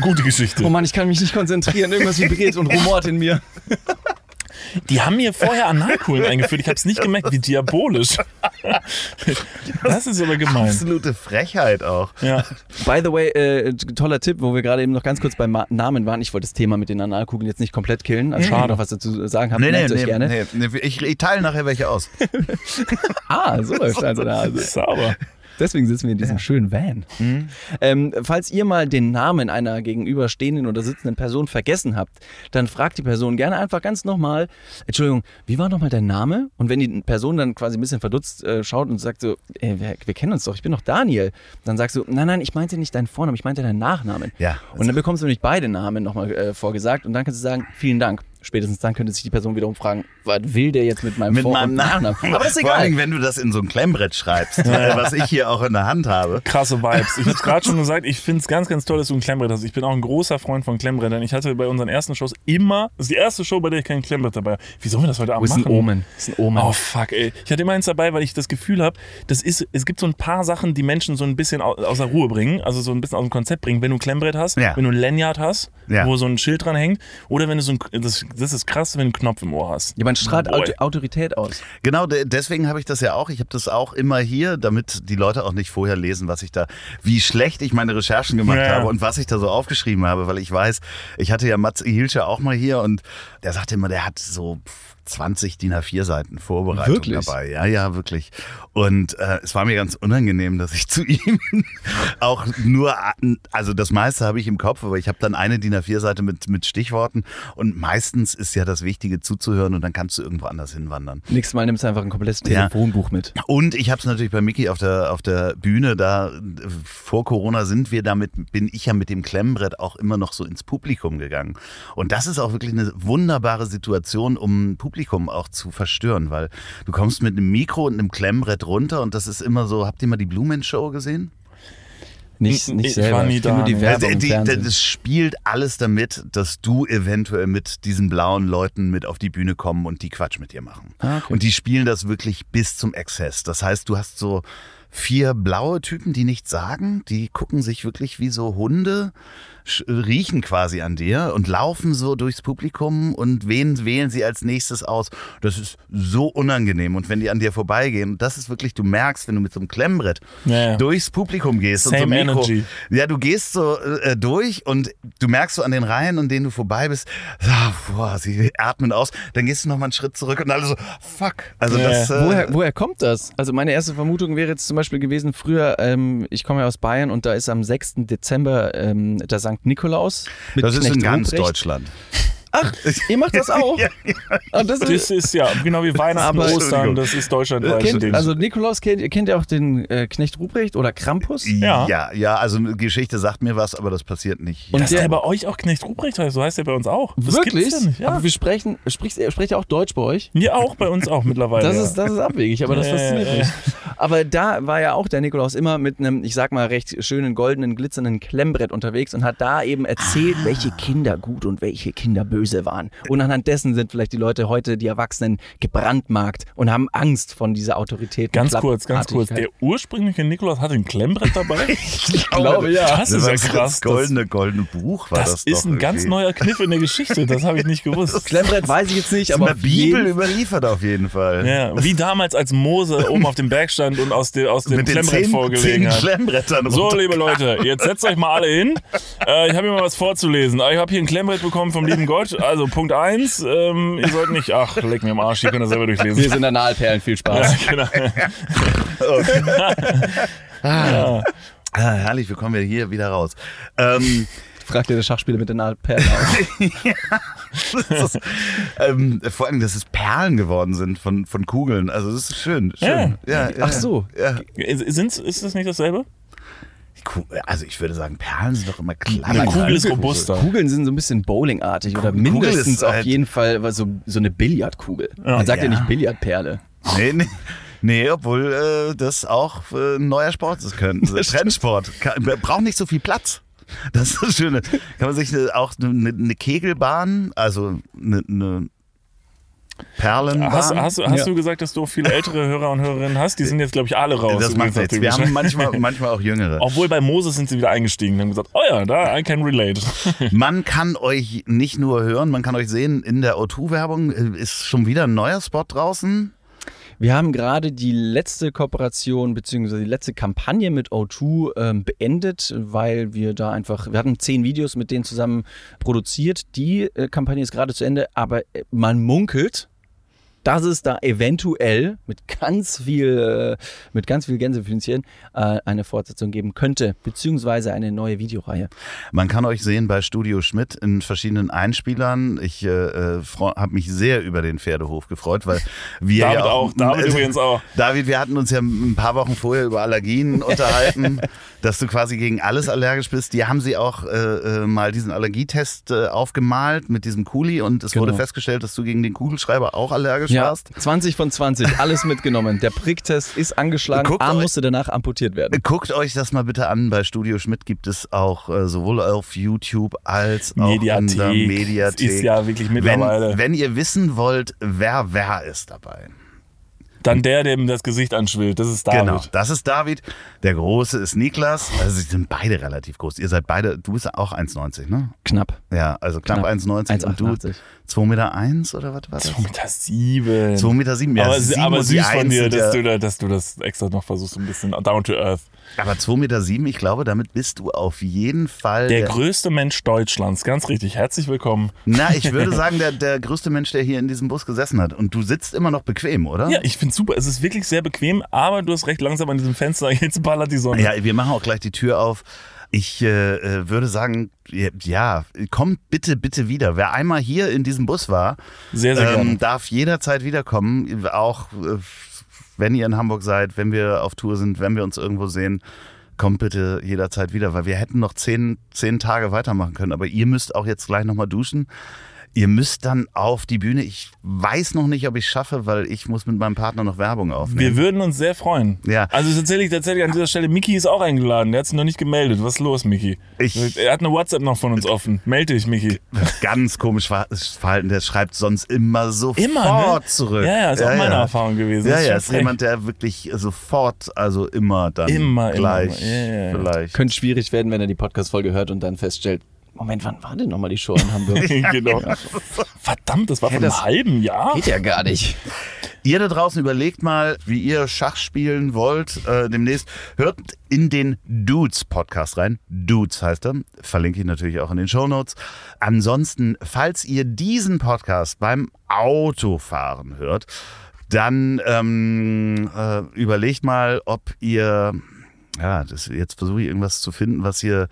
[SPEAKER 2] Gute Geschichte.
[SPEAKER 3] Oh Mann, ich kann mich nicht konzentrieren, irgendwas vibriert und rumort in mir.
[SPEAKER 2] Die haben mir vorher Analkugeln eingeführt. Ich habe es nicht gemerkt, wie diabolisch. Das ist aber gemein.
[SPEAKER 1] Absolute Frechheit auch.
[SPEAKER 2] Ja.
[SPEAKER 3] By the way, äh, toller Tipp, wo wir gerade eben noch ganz kurz beim Ma Namen waren. Ich wollte das Thema mit den Analkugeln jetzt nicht komplett killen. Also ihr noch was dazu sagen habt,
[SPEAKER 1] Nee, nee, nee,
[SPEAKER 3] gerne.
[SPEAKER 1] nee, nee, ich, ich teile nachher welche aus.
[SPEAKER 3] Ah, so läuft also Hase.
[SPEAKER 2] Sauber.
[SPEAKER 3] Deswegen sitzen wir in diesem schönen Van. Ähm, falls ihr mal den Namen einer gegenüberstehenden oder sitzenden Person vergessen habt, dann fragt die Person gerne einfach ganz nochmal, Entschuldigung, wie war nochmal dein Name? Und wenn die Person dann quasi ein bisschen verdutzt äh, schaut und sagt so, ey, wir, wir kennen uns doch, ich bin doch Daniel, dann sagst du, nein, nein, ich meinte nicht deinen Vornamen, ich meinte deinen Nachnamen.
[SPEAKER 1] Ja.
[SPEAKER 3] Und dann bekommst du nämlich beide Namen nochmal äh, vorgesagt und dann kannst du sagen, vielen Dank. Spätestens dann könnte sich die Person wiederum fragen, was will der jetzt mit meinem
[SPEAKER 1] Mit
[SPEAKER 3] Vor-
[SPEAKER 1] meinem.
[SPEAKER 3] Nachnamen? Aber das ist
[SPEAKER 1] Vor allem,
[SPEAKER 3] egal.
[SPEAKER 1] wenn du das in so ein Klemmbrett schreibst, äh, was ich hier auch in der Hand habe.
[SPEAKER 2] Krasse Vibes. Ich habe es gerade schon gesagt, ich finde es ganz, ganz toll, dass du ein Klemmbrett hast. Ich bin auch ein großer Freund von Klemmbrettern. Ich hatte bei unseren ersten Shows immer, das ist die erste Show, bei der ich kein Klemmbrett dabei habe. Wie sollen wir das heute Abend
[SPEAKER 3] ist ein
[SPEAKER 2] machen?
[SPEAKER 3] Omen. Ist ein Omen.
[SPEAKER 2] Oh fuck, ey. Ich hatte immer eins dabei, weil ich das Gefühl habe, das ist, es gibt so ein paar Sachen, die Menschen so ein bisschen au- außer Ruhe bringen, also so ein bisschen aus dem Konzept bringen. Wenn du ein Klemmbrett hast,
[SPEAKER 1] Ja.
[SPEAKER 2] wenn du ein Lanyard hast,
[SPEAKER 1] Ja.
[SPEAKER 2] wo so ein Schild dran hängt, oder wenn du so ein, das, das ist krass, wenn du einen Knopf im Ohr hast.
[SPEAKER 3] Jemand strahlt
[SPEAKER 2] Boy.
[SPEAKER 3] Auto Autorität aus.
[SPEAKER 1] Genau, de deswegen habe ich das ja auch. Ich habe das auch immer hier, damit die Leute auch nicht vorher lesen, was ich da, wie schlecht ich meine Recherchen gemacht
[SPEAKER 2] Ja.
[SPEAKER 1] habe und was ich da so aufgeschrieben habe, weil ich weiß, ich hatte ja Mats Hilscher auch mal hier und der sagte immer, der hat so 20 DIN A4 Seiten Vorbereitung
[SPEAKER 3] Wirklich?
[SPEAKER 1] dabei. Ja, ja, wirklich. Und äh, es war mir ganz unangenehm, dass ich zu ihm auch nur, also das meiste habe ich im Kopf, aber ich habe dann eine DIN A4 Seite mit, mit Stichworten und meistens ist ja das Wichtige zuzuhören und dann kannst du irgendwo anders hinwandern.
[SPEAKER 3] Nächstes Mal nimmst du einfach ein komplettes
[SPEAKER 1] Ja.
[SPEAKER 3] Telefonbuch mit.
[SPEAKER 1] Und ich habe es natürlich bei Mickey auf der, auf der Bühne, da vor Corona sind wir damit, bin ich ja mit dem Klemmbrett auch immer noch so ins Publikum gegangen. Und das ist auch wirklich eine wunderbare Situation, um Publikum auch zu verstören, weil du kommst mit einem Mikro und einem Klemmbrett runter und das ist immer so, habt ihr mal die Blumen-Show gesehen?
[SPEAKER 3] Nicht,
[SPEAKER 2] Ich
[SPEAKER 3] nicht
[SPEAKER 2] war
[SPEAKER 3] selber.
[SPEAKER 2] nie
[SPEAKER 3] ich kenn
[SPEAKER 2] da,
[SPEAKER 3] nur die
[SPEAKER 2] nee.
[SPEAKER 3] Werbung im
[SPEAKER 1] die, das spielt alles damit, dass du eventuell mit diesen blauen Leuten mit auf die Bühne kommen und die Quatsch mit dir machen.
[SPEAKER 3] Ah, okay.
[SPEAKER 1] Und die spielen das wirklich bis zum Exzess. Das heißt, du hast so vier blaue Typen, die nichts sagen, die gucken sich wirklich wie so Hunde, riechen quasi an dir und laufen so durchs Publikum und wen wählen sie als nächstes aus. Das ist so unangenehm. Und wenn die an dir vorbeigehen, das ist wirklich, du merkst, wenn du mit so einem Klemmbrett
[SPEAKER 2] Ja, ja.
[SPEAKER 1] durchs Publikum gehst und so
[SPEAKER 2] Same
[SPEAKER 1] ein Mikro,
[SPEAKER 2] energy.
[SPEAKER 1] ja, du gehst so äh, durch und du merkst so an den Reihen, an denen du vorbei bist, ah, boah, sie atmen aus, dann gehst du noch mal einen Schritt zurück und alle so, fuck. Also
[SPEAKER 2] Ja.
[SPEAKER 1] das, äh,
[SPEAKER 3] Woher, woher kommt das? Also meine erste Vermutung wäre jetzt zum Beispiel gewesen, früher, ähm, ich komme ja aus Bayern und da ist am 6. Dezember ähm, der St. Nikolaus mit
[SPEAKER 1] das ist in ganz. Deutschland.
[SPEAKER 3] Ach, ihr macht das auch? Ah, das
[SPEAKER 2] Das ist ja genau wie Weihnachten,
[SPEAKER 3] Aber-
[SPEAKER 2] Ostern, das ist deutschlandweit
[SPEAKER 3] kennt,
[SPEAKER 2] Ding.
[SPEAKER 3] also Nikolaus kennt, kennt ihr auch den äh, Knecht Ruprecht oder Krampus?
[SPEAKER 2] Ja.
[SPEAKER 1] ja, ja, also eine Geschichte sagt mir was, aber das passiert nicht.
[SPEAKER 3] Und
[SPEAKER 2] Dass
[SPEAKER 3] der-
[SPEAKER 2] der bei euch auch Knecht Ruprecht heißt, so heißt der bei uns auch. Das
[SPEAKER 3] Wirklich?
[SPEAKER 2] Gibt's ja nicht. Ja.
[SPEAKER 3] Aber wir sprechen, spricht, spricht ihr auch Deutsch bei euch?
[SPEAKER 2] ja, auch bei uns auch mittlerweile.
[SPEAKER 3] Das
[SPEAKER 2] ja.
[SPEAKER 3] ist, das ist abwegig, aber das
[SPEAKER 2] Ja,
[SPEAKER 3] fasziniert
[SPEAKER 2] ja, ja.
[SPEAKER 3] mich. Aber da war ja auch der Nikolaus immer mit einem, ich sag mal, recht schönen, goldenen, glitzernden Klemmbrett unterwegs und hat da eben erzählt,
[SPEAKER 2] Ah.
[SPEAKER 3] welche Kinder gut und welche Kinder böse waren. Und anhand dessen sind vielleicht die Leute heute, die Erwachsenen, gebrandmarkt und haben Angst von dieser Autorität.
[SPEAKER 2] Ganz kurz, ganz kurz. Der ursprüngliche Nikolaus hatte ein Klemmbrett dabei.
[SPEAKER 1] ich
[SPEAKER 3] glaube, ja.
[SPEAKER 2] Das ist ja krass.
[SPEAKER 1] Das goldene, goldene Buch war das,
[SPEAKER 2] Das ist
[SPEAKER 1] doch
[SPEAKER 2] ein ganz
[SPEAKER 1] irgendwie.
[SPEAKER 2] neuer Kniff in der Geschichte. Das habe ich nicht gewusst.
[SPEAKER 3] Klemmbrett weiß ich jetzt nicht,
[SPEAKER 1] in
[SPEAKER 3] aber
[SPEAKER 1] der
[SPEAKER 3] auf
[SPEAKER 1] Bibel
[SPEAKER 3] jeden-
[SPEAKER 1] überliefert auf jeden Fall.
[SPEAKER 2] Ja, wie damals, als Mose oben auf dem Berg stand und aus, dem aus dem
[SPEAKER 1] Mit den
[SPEAKER 2] Klemmbrett
[SPEAKER 1] zehn,
[SPEAKER 2] vorgelegen
[SPEAKER 1] zehn
[SPEAKER 2] hat. So, liebe Leute, jetzt setzt euch mal alle hin. Äh, ich habe hier mal was vorzulesen. Ich habe hier ein Klemmbrett bekommen vom lieben Gott. Also Punkt 1, ähm, ihr sollt nicht, ach, leck mir am Arsch, ihr könnt das selber
[SPEAKER 3] Wir
[SPEAKER 2] durchlesen.
[SPEAKER 3] sind Analperlen, viel Spaß.
[SPEAKER 2] Genau.
[SPEAKER 1] Ah, herrlich, wir kommen ja hier wieder raus. Ähm,
[SPEAKER 3] Fragt ihr der Schachspieler mit den Analperlen aus.
[SPEAKER 1] das ist, ähm, vor allem, dass es Perlen geworden sind von, von Kugeln. Also das ist schön. schön. Ja. Ja,
[SPEAKER 3] Ach so.
[SPEAKER 1] Ja.
[SPEAKER 2] Sind's, ist das nicht dasselbe?
[SPEAKER 1] Also ich würde sagen, Perlen sind doch immer kleiner.
[SPEAKER 2] Eine Kugel ist robuster.
[SPEAKER 3] Kugeln sind so ein bisschen bowlingartig oder mindestens auf
[SPEAKER 1] halt-
[SPEAKER 3] jeden Fall so, so eine Billardkugel. Man sagt ja,
[SPEAKER 1] Ja.
[SPEAKER 3] nicht Billardperle.
[SPEAKER 1] Nee, nee. Nee, obwohl äh, das auch äh, ein neuer Sport ist können. Trendsport. Kann, braucht nicht so viel Platz. Das ist das Schöne. Kann man sich äh, auch eine, eine Kegelbahn, also eine, eine Perlen
[SPEAKER 2] Hast, hast, du- hast
[SPEAKER 3] Ja.
[SPEAKER 2] du gesagt, dass du viele ältere Hörer und Hörerinnen hast? Die sind jetzt, glaube ich, alle raus.
[SPEAKER 1] das macht nichts. Wir haben manchmal, manchmal auch Jüngere.
[SPEAKER 2] Obwohl bei Moses sind sie wieder eingestiegen und haben gesagt, oh ja, da, I can relate.
[SPEAKER 1] Man kann euch nicht nur hören, man kann euch sehen in der O2-Werbung. Äh, Ist schon wieder ein neuer Spot draußen.
[SPEAKER 3] Wir haben gerade die letzte Kooperation bzw. die letzte Kampagne mit O2 ähm, beendet, weil wir da einfach, wir hatten zehn Videos mit denen zusammen produziert. Die äh, Kampagne ist gerade zu Ende, aber äh, man munkelt, dass es da eventuell mit ganz viel, äh, mit ganz viel Gänsefüßchen äh, eine Fortsetzung geben könnte, beziehungsweise eine neue Videoreihe.
[SPEAKER 1] Man kann euch sehen bei Studio Schmidt in verschiedenen Einspielern. Ich äh, habe mich sehr über den Pferdehof gefreut, weil wir
[SPEAKER 2] David
[SPEAKER 1] ja
[SPEAKER 2] auch, David übrigens auch.
[SPEAKER 1] David, wir hatten uns ja ein paar Wochen vorher über Allergien unterhalten, dass du quasi gegen alles allergisch bist. Die haben sie auch äh, äh, mal diesen Allergietest äh, aufgemalt mit diesem Kuli und es wurde
[SPEAKER 3] Genau.
[SPEAKER 1] festgestellt, dass du gegen den Kugelschreiber auch allergisch
[SPEAKER 3] Ja,
[SPEAKER 1] warst.
[SPEAKER 3] 20 von 20, alles mitgenommen. Der Pricktest ist angeschlagen,
[SPEAKER 1] Guckt
[SPEAKER 3] Arm
[SPEAKER 1] euch-
[SPEAKER 3] musste danach amputiert werden.
[SPEAKER 1] Guckt euch das mal bitte an. Bei Studio Schmidt gibt es auch äh, sowohl auf YouTube als auch in der
[SPEAKER 2] Mediathek.
[SPEAKER 1] Mediathek.
[SPEAKER 2] Das ist ja wirklich mittlerweile.
[SPEAKER 1] Wenn, wenn ihr wissen wollt, wer wer ist dabei.
[SPEAKER 2] Dann der, dem das Gesicht anschwillt, das ist David.
[SPEAKER 1] Genau, das ist David. Der Große ist Niklas. Also sie sind beide relativ groß. Ihr seid beide, du bist auch 1,90, ne?
[SPEAKER 3] Knapp.
[SPEAKER 1] Ja, also knapp,
[SPEAKER 3] Knapp.
[SPEAKER 1] 1,90 und du
[SPEAKER 3] 1,88.
[SPEAKER 1] 2,1 Meter eins, oder was war das?
[SPEAKER 2] 2,7 Meter. Sieben.
[SPEAKER 1] 2,7 Meter. Sieben. Ja,
[SPEAKER 2] aber,
[SPEAKER 1] sieben
[SPEAKER 2] aber süß von dir, dass,
[SPEAKER 1] ja-
[SPEAKER 2] du da, dass du das extra noch versuchst, ein bisschen down to earth.
[SPEAKER 1] Aber 2,7 Meter, sieben, ich glaube, damit bist du auf jeden Fall
[SPEAKER 2] Der größte Mensch Deutschlands, ganz richtig. Herzlich willkommen.
[SPEAKER 1] Na, ich würde sagen, der, der größte Mensch, der hier in diesem Bus gesessen hat. Und du sitzt immer noch bequem, oder?
[SPEAKER 2] Ja, ich finde super. Es ist wirklich sehr bequem, aber du hast recht langsam an diesem Fenster. Jetzt ballert die Sonne.
[SPEAKER 1] Ja, wir machen auch gleich die Tür auf. Ich äh, äh, würde sagen, ja, kommt bitte, bitte wieder. Wer einmal hier in diesem Bus war,
[SPEAKER 2] Sehr, sehr
[SPEAKER 1] ähm, darf jederzeit wiederkommen. Auch äh, wenn ihr in Hamburg seid, wenn wir auf Tour sind, wenn wir uns irgendwo sehen, kommt bitte jederzeit wieder, weil wir hätten noch zehn, zehn Tage weitermachen können. Aber ihr müsst auch jetzt gleich nochmal duschen. Ihr müsst dann auf die Bühne. Ich weiß noch nicht, ob ich es schaffe, weil ich muss mit meinem Partner noch Werbung aufnehmen.
[SPEAKER 2] Wir würden uns sehr freuen.
[SPEAKER 1] Ja.
[SPEAKER 2] Also tatsächlich, tatsächlich an dieser Stelle, Miki ist auch eingeladen. Der hat sich noch nicht gemeldet. Was ist los, Miki?
[SPEAKER 1] Ich-
[SPEAKER 2] er hat eine WhatsApp noch von uns offen. Melde dich, Miki.
[SPEAKER 1] ganz komisch ver- Verhalten. Der schreibt sonst immer sofort
[SPEAKER 2] Immer, ne?
[SPEAKER 1] zurück.
[SPEAKER 2] Ja, ja, ist auch meine Erfahrung gewesen.
[SPEAKER 1] Ja,
[SPEAKER 2] ist
[SPEAKER 1] ja, ist
[SPEAKER 2] frech.
[SPEAKER 1] jemand, der wirklich sofort, also immer dann
[SPEAKER 2] Immer, immer,
[SPEAKER 1] gleich,
[SPEAKER 2] immer. Ja, ja, ja.
[SPEAKER 1] vielleicht.
[SPEAKER 3] Könnte schwierig werden, wenn er die Podcast-Folge hört und dann feststellt, Moment, wann war denn nochmal die Show in Hamburg?
[SPEAKER 2] genau. Verdammt, das war vor einem
[SPEAKER 3] das-
[SPEAKER 2] halben Jahr.
[SPEAKER 3] Geht ja gar nicht.
[SPEAKER 1] Ihr da draußen überlegt mal, wie ihr Schach spielen wollt. Äh, demnächst hört in den Dudes Podcast rein. Dudes heißt er. Verlinke ich natürlich auch in den Show Notes. Ansonsten, falls ihr diesen Podcast beim Autofahren hört, dann ähm, äh, überlegt mal, ob ihr ja, das, jetzt versuche ich irgendwas zu finden, was hier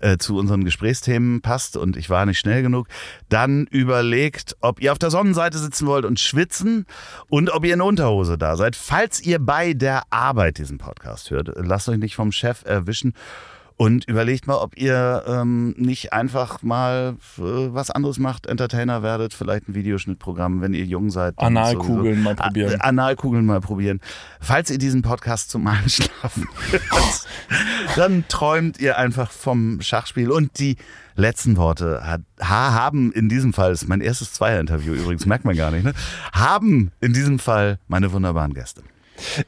[SPEAKER 1] äh, zu unseren Gesprächsthemen passt und ich war nicht schnell genug. Dann überlegt, ob ihr auf der Sonnenseite sitzen wollt und schwitzen und ob ihr in Unterhose da seid. Falls ihr bei der Arbeit diesen Podcast hört, lasst euch nicht vom Chef erwischen. Und überlegt mal, ob ihr ähm, nicht einfach mal äh, was anderes macht, Entertainer werdet, vielleicht ein Videoschnittprogramm, wenn ihr jung seid.
[SPEAKER 2] Analkugeln mal probieren.
[SPEAKER 1] A- Analkugeln mal probieren. Falls ihr diesen Podcast zum Einschlafen hört, dann träumt ihr einfach vom Schachspiel. Und die letzten Worte hat, ha, haben in diesem Fall, das ist mein erstes Zweier-Interview übrigens, merkt man gar nicht, ne? haben in diesem Fall meine wunderbaren Gäste.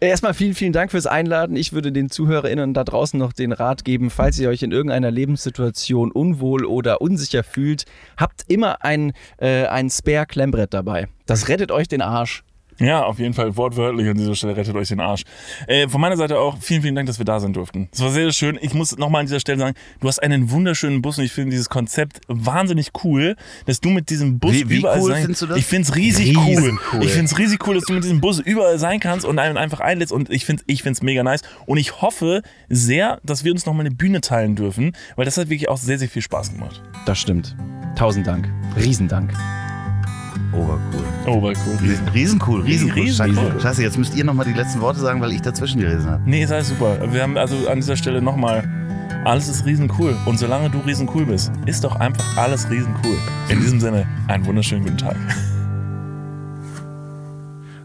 [SPEAKER 3] Äh, Erstmal vielen, vielen Dank fürs Einladen. Ich würde den ZuhörerInnen da draußen noch den Rat geben, falls ihr euch in irgendeiner Lebenssituation unwohl oder unsicher fühlt, habt immer ein, äh, ein Spare-Klemmbrett dabei. Das rettet euch den Arsch.
[SPEAKER 2] Ja, auf jeden Fall wortwörtlich an dieser Stelle rettet euch den Arsch. Äh, von meiner Seite auch vielen, vielen Dank, dass wir da sein durften. Es war sehr, sehr schön. Ich muss nochmal an dieser Stelle sagen, du hast einen wunderschönen Bus und ich finde dieses Konzept wahnsinnig cool, dass du mit diesem Bus
[SPEAKER 1] Wie- wie
[SPEAKER 2] überall
[SPEAKER 1] cool
[SPEAKER 2] sein
[SPEAKER 1] findest du das?
[SPEAKER 2] Ich finde es riesig cool.
[SPEAKER 1] cool.
[SPEAKER 2] Ich finde es riesig cool, dass du mit diesem Bus überall sein kannst und einen einfach einlädst und ich finde es ich find's mega nice. Und ich hoffe sehr, dass wir uns nochmal eine Bühne teilen dürfen, weil das hat wirklich auch sehr, sehr viel Spaß gemacht.
[SPEAKER 3] Das stimmt. Tausend Dank. Riesendank.
[SPEAKER 1] Obercool.
[SPEAKER 2] Oh, war cool.
[SPEAKER 1] Riesen- Riesencool, riesencool.
[SPEAKER 2] Riesen- riesen-
[SPEAKER 1] Scheiße, jetzt müsst ihr nochmal die letzten Worte sagen, weil ich dazwischen gelesen habe.
[SPEAKER 2] Nee, ist alles super. Wir haben also an dieser Stelle nochmal, alles ist riesen cool. Und solange du riesen cool bist, ist doch einfach alles riesen cool. In diesem Sinne, einen wunderschönen guten Tag.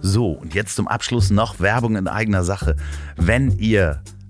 [SPEAKER 1] So, und jetzt zum Abschluss noch Werbung in eigener Sache. Wenn ihr